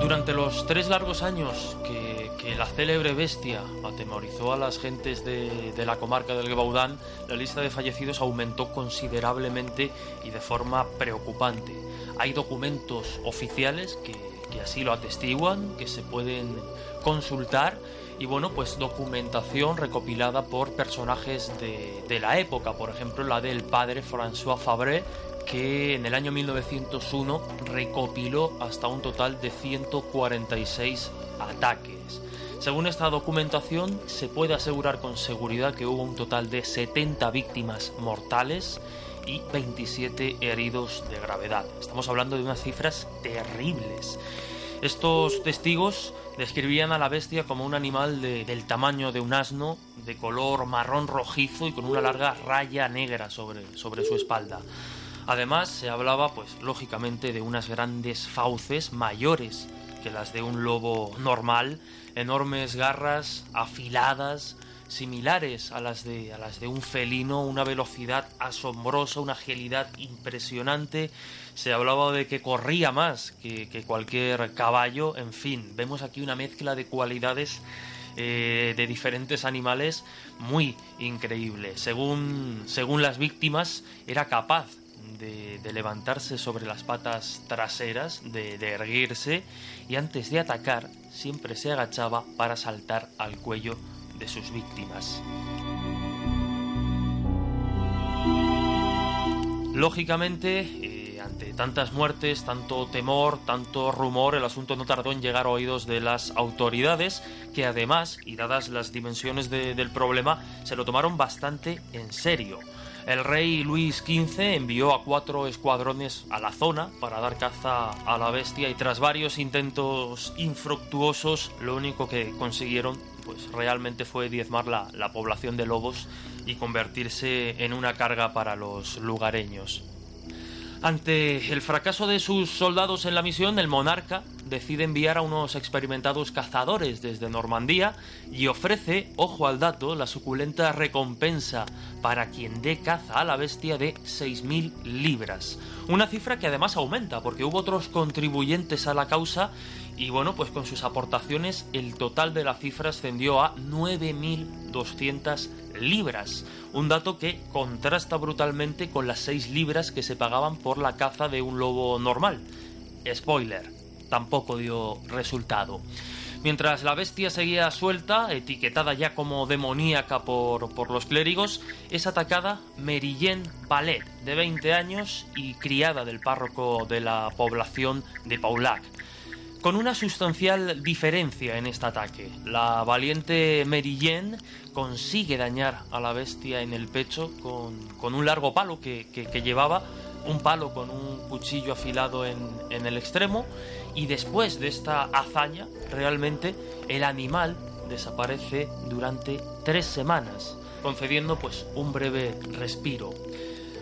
Durante los tres largos años que, que la célebre bestia atemorizó a las gentes de, la comarca del Gebaudán, la lista de fallecidos aumentó considerablemente y de forma preocupante. Hay documentos oficiales que, así lo atestiguan, que se pueden consultar y bueno, pues documentación recopilada por personajes de, de la época, por ejemplo la del padre François Fabre, que en el año 1901 recopiló hasta un total de 146 ataques. Según esta documentación, se puede asegurar con seguridad que hubo un total de 70 víctimas mortales y 27 heridos de gravedad. Estamos hablando de unas cifras terribles. Estos testigos describían a la bestia como un animal de- del tamaño de un asno, de color marrón rojizo y con una larga raya negra sobre, sobre su espalda. Además, se hablaba, pues lógicamente, de unas grandes fauces mayores que las de un lobo normal, enormes garras afiladas, similares a las de, a las de un felino, una velocidad asombrosa, una agilidad impresionante. Se hablaba de que corría más que, cualquier caballo. En fin, vemos aquí una mezcla de cualidades eh, de diferentes animales muy increíble. Según, según las víctimas, era capaz de, levantarse sobre las patas traseras, de, de erguirse y antes de atacar siempre se agachaba para saltar al cuello de sus víctimas. Lógicamente, eh, ante tantas muertes, tanto temor, tanto rumor, el asunto no tardó en llegar a oídos de las autoridades, que además, y dadas las dimensiones de- del problema, se lo tomaron bastante en serio. El rey Luis XV envió a cuatro escuadrones a la zona para dar caza a la bestia y tras varios intentos infructuosos, lo único que consiguieron pues realmente fue diezmar la, la población de lobos y convertirse en una carga para los lugareños. Ante el fracaso de sus soldados en la misión, el monarca decide enviar a unos experimentados cazadores desde Normandía y ofrece, ojo al dato, la suculenta recompensa para quien dé caza a la bestia de 6.000 libras. Una cifra que además aumenta porque hubo otros contribuyentes a la causa Y bueno, pues con sus aportaciones el total de la cifra ascendió a 9.200 libras, un dato que contrasta brutalmente con las 6 libras que se pagaban por la caza de un lobo normal. Spoiler, tampoco dio resultado. Mientras la bestia seguía suelta, etiquetada ya como demoníaca por, por los clérigos, es atacada Merillén Ballet, de 20 años y criada del párroco de la población de Paulac. Con una sustancial diferencia en este ataque. La valiente Merillén consigue dañar a la bestia en el pecho con, un largo palo que llevaba, un palo con un cuchillo afilado en, en el extremo, y después de esta hazaña, realmente el animal desaparece durante tres semanas, concediendo pues un breve respiro.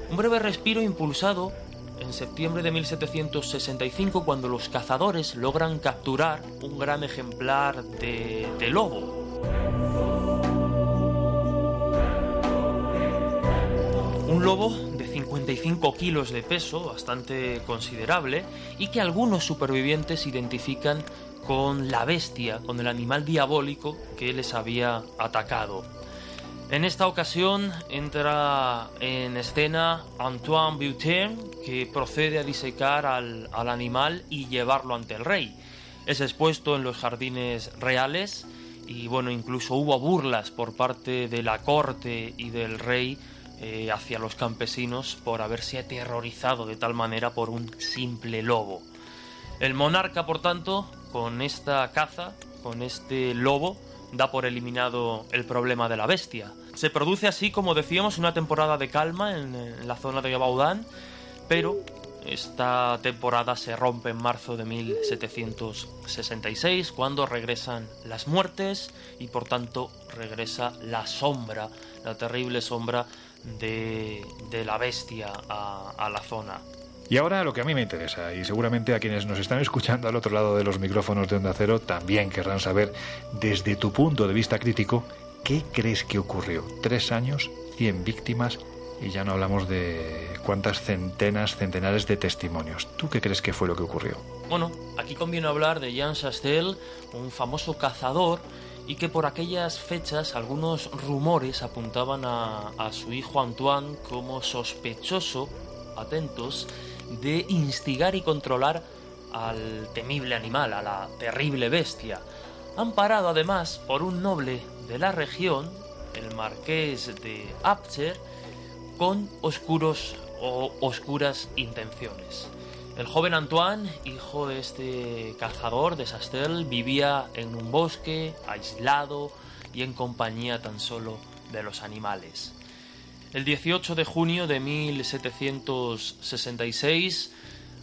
Un breve respiro impulsado en septiembre de 1765 cuando los cazadores logran capturar un gran ejemplar de, de lobo. Un lobo de 55 kilos de peso, bastante considerable, y que algunos supervivientes identifican con la bestia, con el animal diabólico que les había atacado. En esta ocasión entra en escena Antoine Boutin, que procede a disecar al, al animal y llevarlo ante el rey. Es expuesto en los jardines reales y bueno, incluso hubo burlas por parte de la corte y del rey eh, hacia los campesinos por haberse aterrorizado de tal manera por un simple lobo. El monarca, por tanto, con esta caza, con este lobo, da por eliminado el problema de la bestia. Se produce así, como decíamos, una temporada de calma en, la zona de Baudán, pero esta temporada se rompe en marzo de 1766, cuando regresan las muertes y por tanto regresa la sombra, la terrible sombra de, de la bestia a la zona. Y ahora lo que a mí me interesa, y seguramente a quienes nos están escuchando al otro lado de los micrófonos de Onda Cero también querrán saber, desde tu punto de vista crítico, ¿qué crees que ocurrió? Tres años, 100 víctimas, y ya no hablamos de cuántas centenas, centenares de testimonios. ¿Tú qué crees que fue lo que ocurrió? Bueno, aquí conviene hablar de Jean Chastel, un famoso cazador, y que por aquellas fechas algunos rumores apuntaban a su hijo Antoine como sospechoso, atentos, de instigar y controlar al temible animal, a la terrible bestia. Amparado además por un noble de la región, el marqués de Apcher, con oscuros o oscuras intenciones. El joven Antoine, hijo de este cazador de Sastel, vivía en un bosque, aislado y en compañía tan solo de los animales. El 18 de junio de 1766,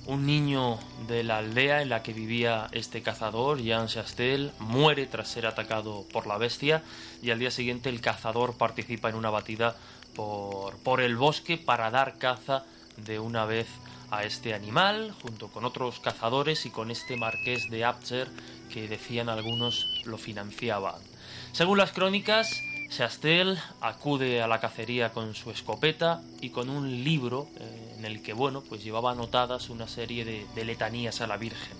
un niño de la aldea en la que vivía este cazador, Jean Chastel, muere tras ser atacado por la bestia y al día siguiente el cazador participa en una batida por, por el bosque para dar caza de una vez a este animal, junto con otros cazadores y con este marqués de Apcher que decían algunos lo financiaban. Según las crónicas, Chastel acude a la cacería con su escopeta y con un libro eh, en el que, bueno, pues llevaba anotadas una serie de, de letanías a la Virgen.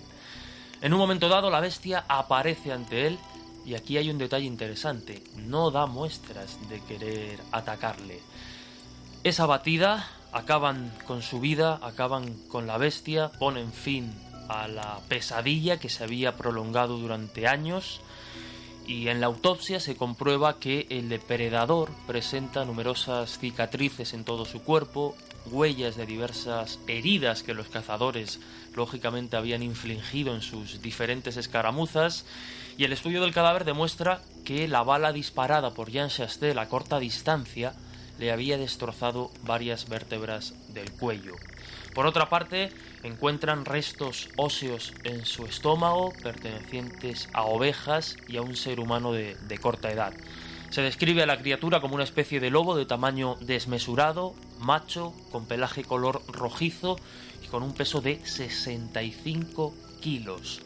En un momento dado, la bestia aparece ante él y aquí hay un detalle interesante, no da muestras de querer atacarle. Esa batida acaban con su vida, acaban con la bestia, ponen fin a la pesadilla que se había prolongado durante años y en la autopsia se comprueba que el depredador presenta numerosas cicatrices en todo su cuerpo, huellas de diversas heridas que los cazadores lógicamente habían infligido en sus diferentes escaramuzas y el estudio del cadáver demuestra que la bala disparada por Jean Chastel a corta distancia le había destrozado varias vértebras del cuello. Por otra parte, encuentran restos óseos en su estómago pertenecientes a ovejas y a un ser humano de, de corta edad. Se describe a la criatura como una especie de lobo de tamaño desmesurado, macho, con pelaje color rojizo y con un peso de 65 kilos.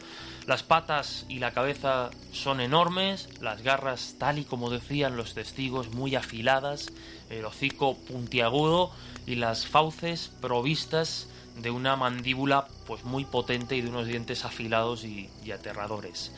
Las patas y la cabeza son enormes, las garras, tal y como decían los testigos, muy afiladas, el hocico puntiagudo y las fauces provistas de una mandíbula pues muy potente y de unos dientes afilados y, aterradores.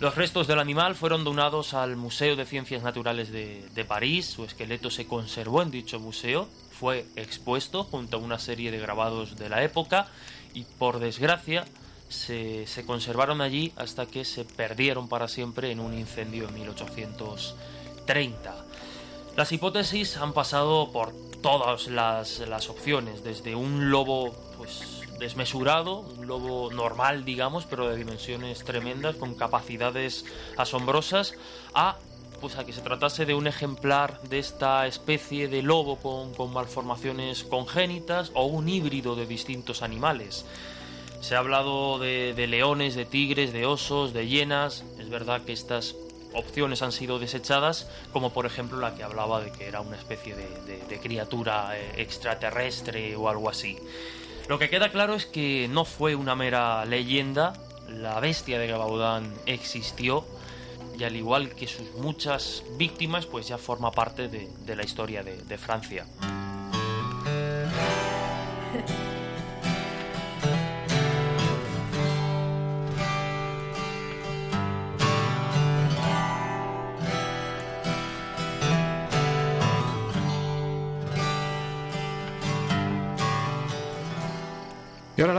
Los restos del animal fueron donados al Museo de Ciencias Naturales de, de París, su esqueleto se conservó en dicho museo, fue expuesto junto a una serie de grabados de la época y por desgracia se, se conservaron allí hasta que se perdieron para siempre en un incendio en 1830. Las hipótesis han pasado por todas las, las opciones, desde un lobo desmesurado, un lobo normal, digamos, pero de dimensiones tremendas, con capacidades asombrosas, a pues a que se tratase de un ejemplar de esta especie de lobo con, con malformaciones congénitas o un híbrido de distintos animales. Se ha hablado de, leones, de tigres, de osos, de hienas. Es verdad que estas opciones han sido desechadas, como por ejemplo la que hablaba de que era una especie de, de- de criatura eh, extraterrestre o algo así. Lo que queda claro es que no fue una mera leyenda, la bestia de Gabaudan existió y al igual que sus muchas víctimas, pues ya forma parte de, la historia de Francia.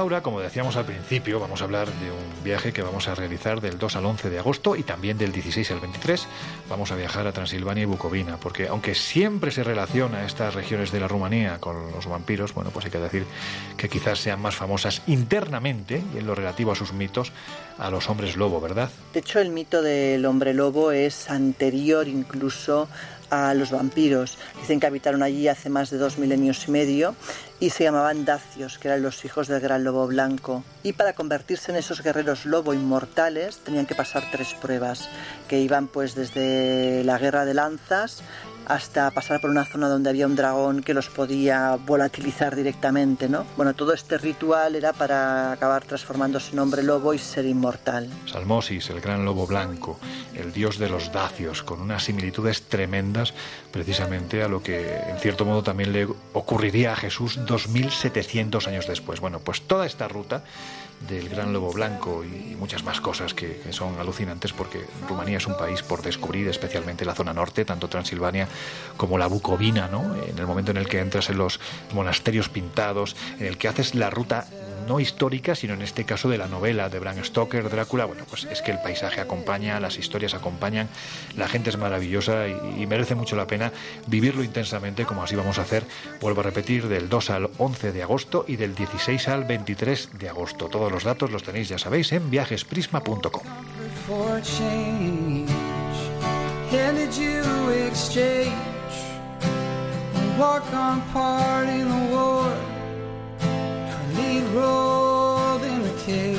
Como decíamos al principio, vamos a hablar de un viaje que vamos a realizar del 2 al 11 de agosto y también del 16 al 23. Vamos a viajar a Transilvania y Bucovina, porque aunque siempre se relaciona estas regiones de la Rumanía con los vampiros, bueno, pues hay que decir que quizás sean más famosas internamente y en lo relativo a sus mitos a los hombres lobo, ¿verdad? De hecho, el mito del hombre lobo es anterior incluso a los vampiros. Dicen que habitaron allí hace más de dos milenios y medio y se llamaban dacios, que eran los hijos del gran lobo blanco. Y para convertirse en esos guerreros lobo inmortales tenían que pasar tres pruebas, que iban pues desde la guerra de lanzas hasta pasar por una zona donde había un dragón que los podía volatilizar directamente, ¿no? Bueno, todo este ritual era para acabar transformándose en hombre lobo y ser inmortal. Salmosis, el gran lobo blanco, el dios de los dacios, con unas similitudes tremendas precisamente a lo que en cierto modo también le ocurriría a Jesús 2700 años después. Bueno, pues toda esta ruta del gran lobo blanco y muchas más cosas que, que son alucinantes porque Rumanía es un país por descubrir, especialmente la zona norte, tanto Transilvania como la Bucovina, ¿no? En el momento en el que entras en los monasterios pintados, en el que haces la ruta no histórica, sino en este caso de la novela de Bram Stoker, Drácula, bueno, pues es que el paisaje acompaña, las historias acompañan, la gente es maravillosa y, merece mucho la pena vivirlo intensamente como así vamos a hacer, vuelvo a repetir, del 2 al 11 de agosto y del 16 al 23 de agosto. Todos los datos los tenéis, ya sabéis, en viajesprisma.com. be rolled in a cage.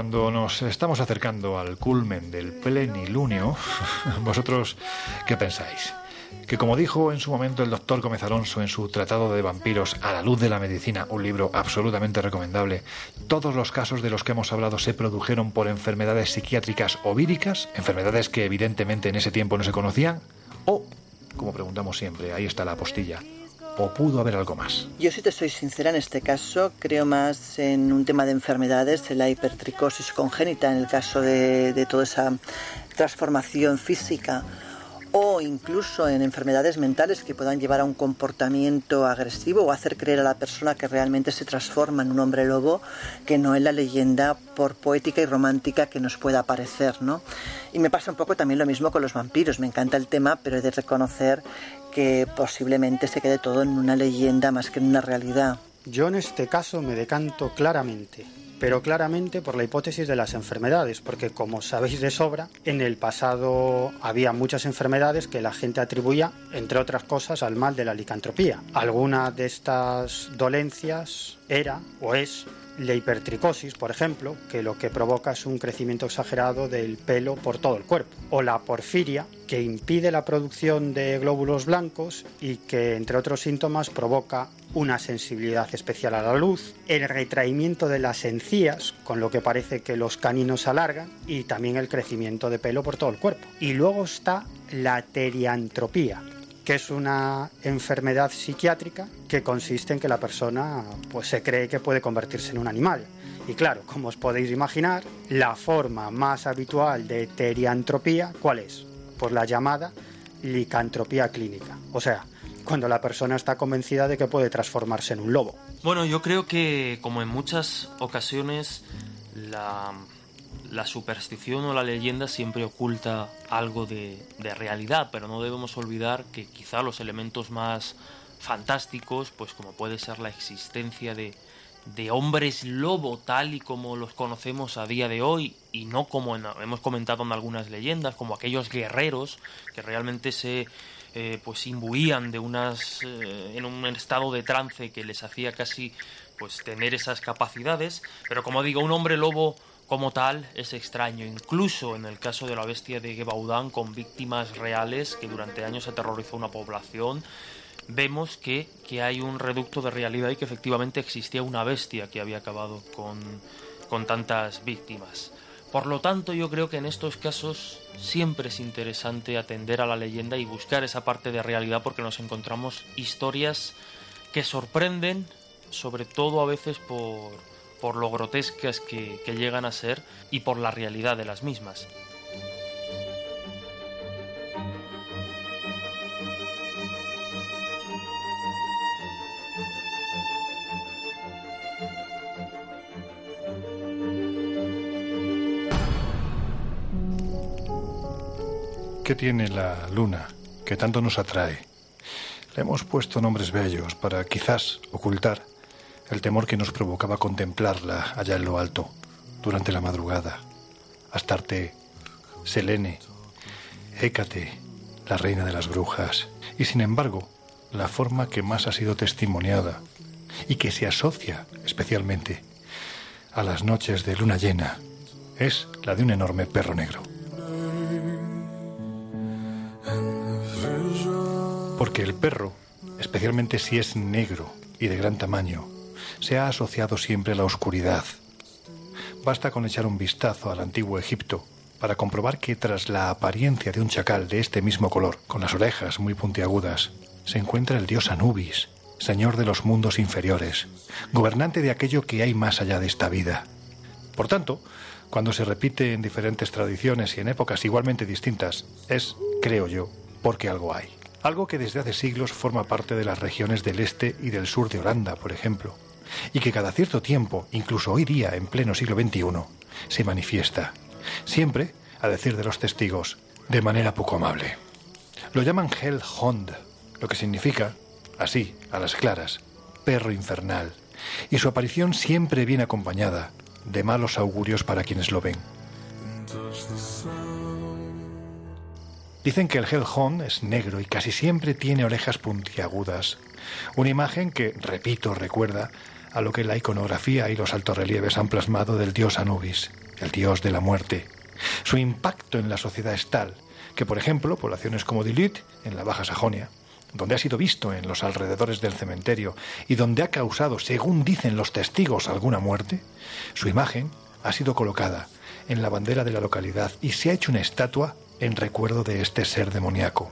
cuando nos estamos acercando al culmen del plenilunio, ¿vosotros qué pensáis? Que como dijo en su momento el doctor Gómez Alonso en su Tratado de Vampiros a la luz de la medicina, un libro absolutamente recomendable, todos los casos de los que hemos hablado se produjeron por enfermedades psiquiátricas o víricas, enfermedades que evidentemente en ese tiempo no se conocían, o, como preguntamos siempre, ahí está la postilla, o pudo haber algo más. Yo, si te soy sincera, en este caso creo más en un tema de enfermedades, en la hipertricosis congénita, en el caso de, de toda esa transformación física, o incluso en enfermedades mentales que puedan llevar a un comportamiento agresivo o hacer creer a la persona que realmente se transforma en un hombre lobo, que no en la leyenda por poética y romántica que nos pueda parecer, ¿no? Y me pasa un poco también lo mismo con los vampiros. Me encanta el tema, pero he de reconocer que posiblemente se quede todo en una leyenda más que en una realidad. Yo en este caso me decanto claramente, pero claramente por la hipótesis de las enfermedades, porque como sabéis de sobra, en el pasado había muchas enfermedades que la gente atribuía, entre otras cosas, al mal de la licantropía. Alguna de estas dolencias era o es la hipertricosis, por ejemplo, que lo que provoca es un crecimiento exagerado del pelo por todo el cuerpo, o la porfiria, que impide la producción de glóbulos blancos y que, entre otros síntomas, provoca una sensibilidad especial a la luz, el retraimiento de las encías, con lo que parece que los caninos alargan, y también el crecimiento de pelo por todo el cuerpo. Y luego está la teriantropía, que es una enfermedad psiquiátrica que consiste en que la persona pues se cree que puede convertirse en un animal. Y claro, como os podéis imaginar, la forma más habitual de teriantropía, ¿cuál es? Pues la llamada licantropía clínica. O sea, cuando la persona está convencida de que puede transformarse en un lobo. Bueno, yo creo que como en muchas ocasiones la, superstición o la leyenda siempre oculta algo de realidad, pero no debemos olvidar que quizá los elementos más fantásticos, pues como puede ser la existencia de, de hombres lobo tal y como los conocemos a día de hoy y no como en- hemos comentado en algunas leyendas, como aquellos guerreros que realmente se eh, pues imbuían de unas eh, en un estado de trance que les hacía casi pues tener esas capacidades, pero como digo, un hombre lobo como tal es extraño, incluso en el caso de la bestia de Gebaudan con víctimas reales que durante años aterrorizó una población, vemos que, que hay un reducto de realidad y que efectivamente existía una bestia que había acabado con, con tantas víctimas. Por lo tanto, yo creo que en estos casos siempre es interesante atender a la leyenda y buscar esa parte de realidad porque nos encontramos historias que sorprenden, sobre todo a veces por, por lo grotescas que, que llegan a ser y por la realidad de las mismas. ¿Qué tiene la luna que tanto nos atrae? Le hemos puesto nombres bellos para quizás ocultar el temor que nos provocaba contemplarla allá en lo alto, durante la madrugada. Astarte, Selene, Hécate, la reina de las brujas. Y sin embargo, la forma que más ha sido testimoniada y que se asocia especialmente a las noches de luna llena es la de un enorme perro negro. Porque el perro, especialmente si es negro y de gran tamaño, se ha asociado siempre a la oscuridad. Basta con echar un vistazo al antiguo Egipto para comprobar que tras la apariencia de un chacal de este mismo color, con las orejas muy puntiagudas, se encuentra el dios Anubis, señor de los mundos inferiores, gobernante de aquello que hay más allá de esta vida. Por tanto, cuando se repite en diferentes tradiciones y en épocas igualmente distintas, es, creo yo, porque algo hay. Algo que desde hace siglos forma parte de las regiones del este y del sur de Holanda, por ejemplo, y que cada cierto tiempo, incluso hoy día en pleno siglo XXI, se manifiesta, siempre, a decir de los testigos, de manera poco amable. Lo llaman Hell Hond, lo que significa, así, a las claras, perro infernal, y su aparición siempre viene acompañada de malos augurios para quienes lo ven. Dicen que el Hellhound es negro y casi siempre tiene orejas puntiagudas, una imagen que, repito, recuerda a lo que la iconografía y los altorrelieves han plasmado del dios Anubis, el dios de la muerte. Su impacto en la sociedad es tal que, por ejemplo, poblaciones como Dilut, en la Baja Sajonia, donde ha sido visto en los alrededores del cementerio y donde ha causado, según dicen los testigos, alguna muerte, su imagen ha sido colocada en la bandera de la localidad y se ha hecho una estatua en recuerdo de este ser demoníaco.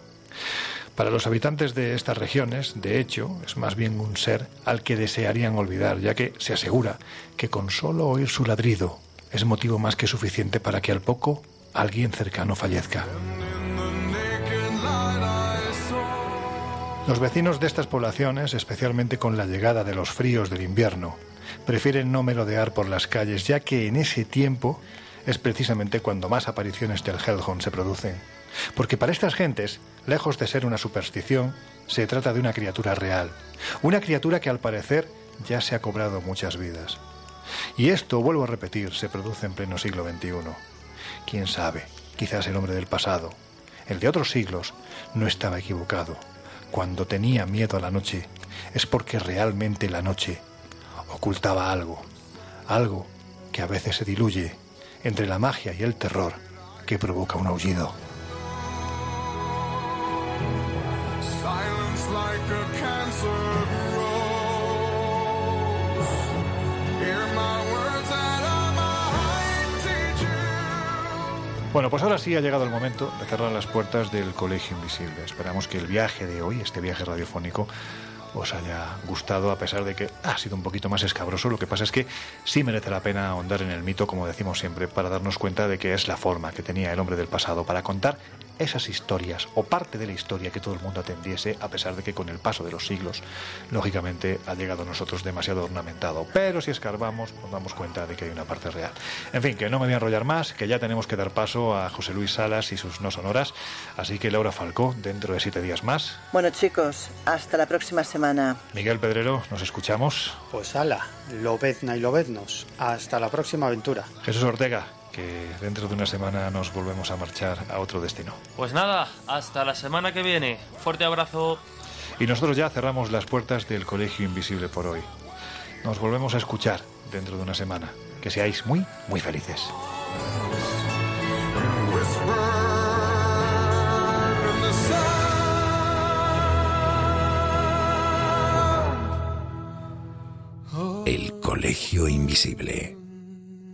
Para los habitantes de estas regiones, de hecho, es más bien un ser al que desearían olvidar, ya que se asegura que con solo oír su ladrido es motivo más que suficiente para que al poco alguien cercano fallezca. Los vecinos de estas poblaciones, especialmente con la llegada de los fríos del invierno, prefieren no merodear por las calles, ya que en ese tiempo es precisamente cuando más apariciones del Hellhound se producen. Porque para estas gentes, lejos de ser una superstición, se trata de una criatura real. Una criatura que al parecer ya se ha cobrado muchas vidas. Y esto, vuelvo a repetir, se produce en pleno siglo XXI. Quién sabe, quizás el hombre del pasado, el de otros siglos, no estaba equivocado. Cuando tenía miedo a la noche, es porque realmente la noche ocultaba algo, algo que a veces se diluye entre la magia y el terror que provoca un aullido. Bueno, pues ahora sí ha llegado el momento de cerrar las puertas del Colegio Invisible. Esperamos que el viaje de hoy, este viaje radiofónico, os haya gustado, a pesar de que ha sido un poquito más escabroso. Lo que pasa es que sí merece la pena ahondar en el mito, como decimos siempre, para darnos cuenta de que es la forma que tenía el hombre del pasado para contar esas historias o parte de la historia que todo el mundo atendiese, a pesar de que con el paso de los siglos, lógicamente ha llegado a nosotros demasiado ornamentado. Pero si escarbamos, nos damos cuenta de que hay una parte real. En fin, que no me voy a enrollar más, que ya tenemos que dar paso a José Luis Salas y sus no sonoras. Así que Laura Falcó, dentro de siete días más. Bueno, chicos, hasta la próxima semana. Miguel Pedrero, nos escuchamos. Pues ala, lobezna y lobeznos. Hasta la próxima aventura. Jesús Ortega, que dentro de una semana nos volvemos a marchar a otro destino. Pues nada, hasta la semana que viene. Fuerte abrazo. Y nosotros ya cerramos las puertas del Colegio Invisible por hoy. Nos volvemos a escuchar dentro de una semana. Que seáis muy, muy felices. El Colegio Invisible.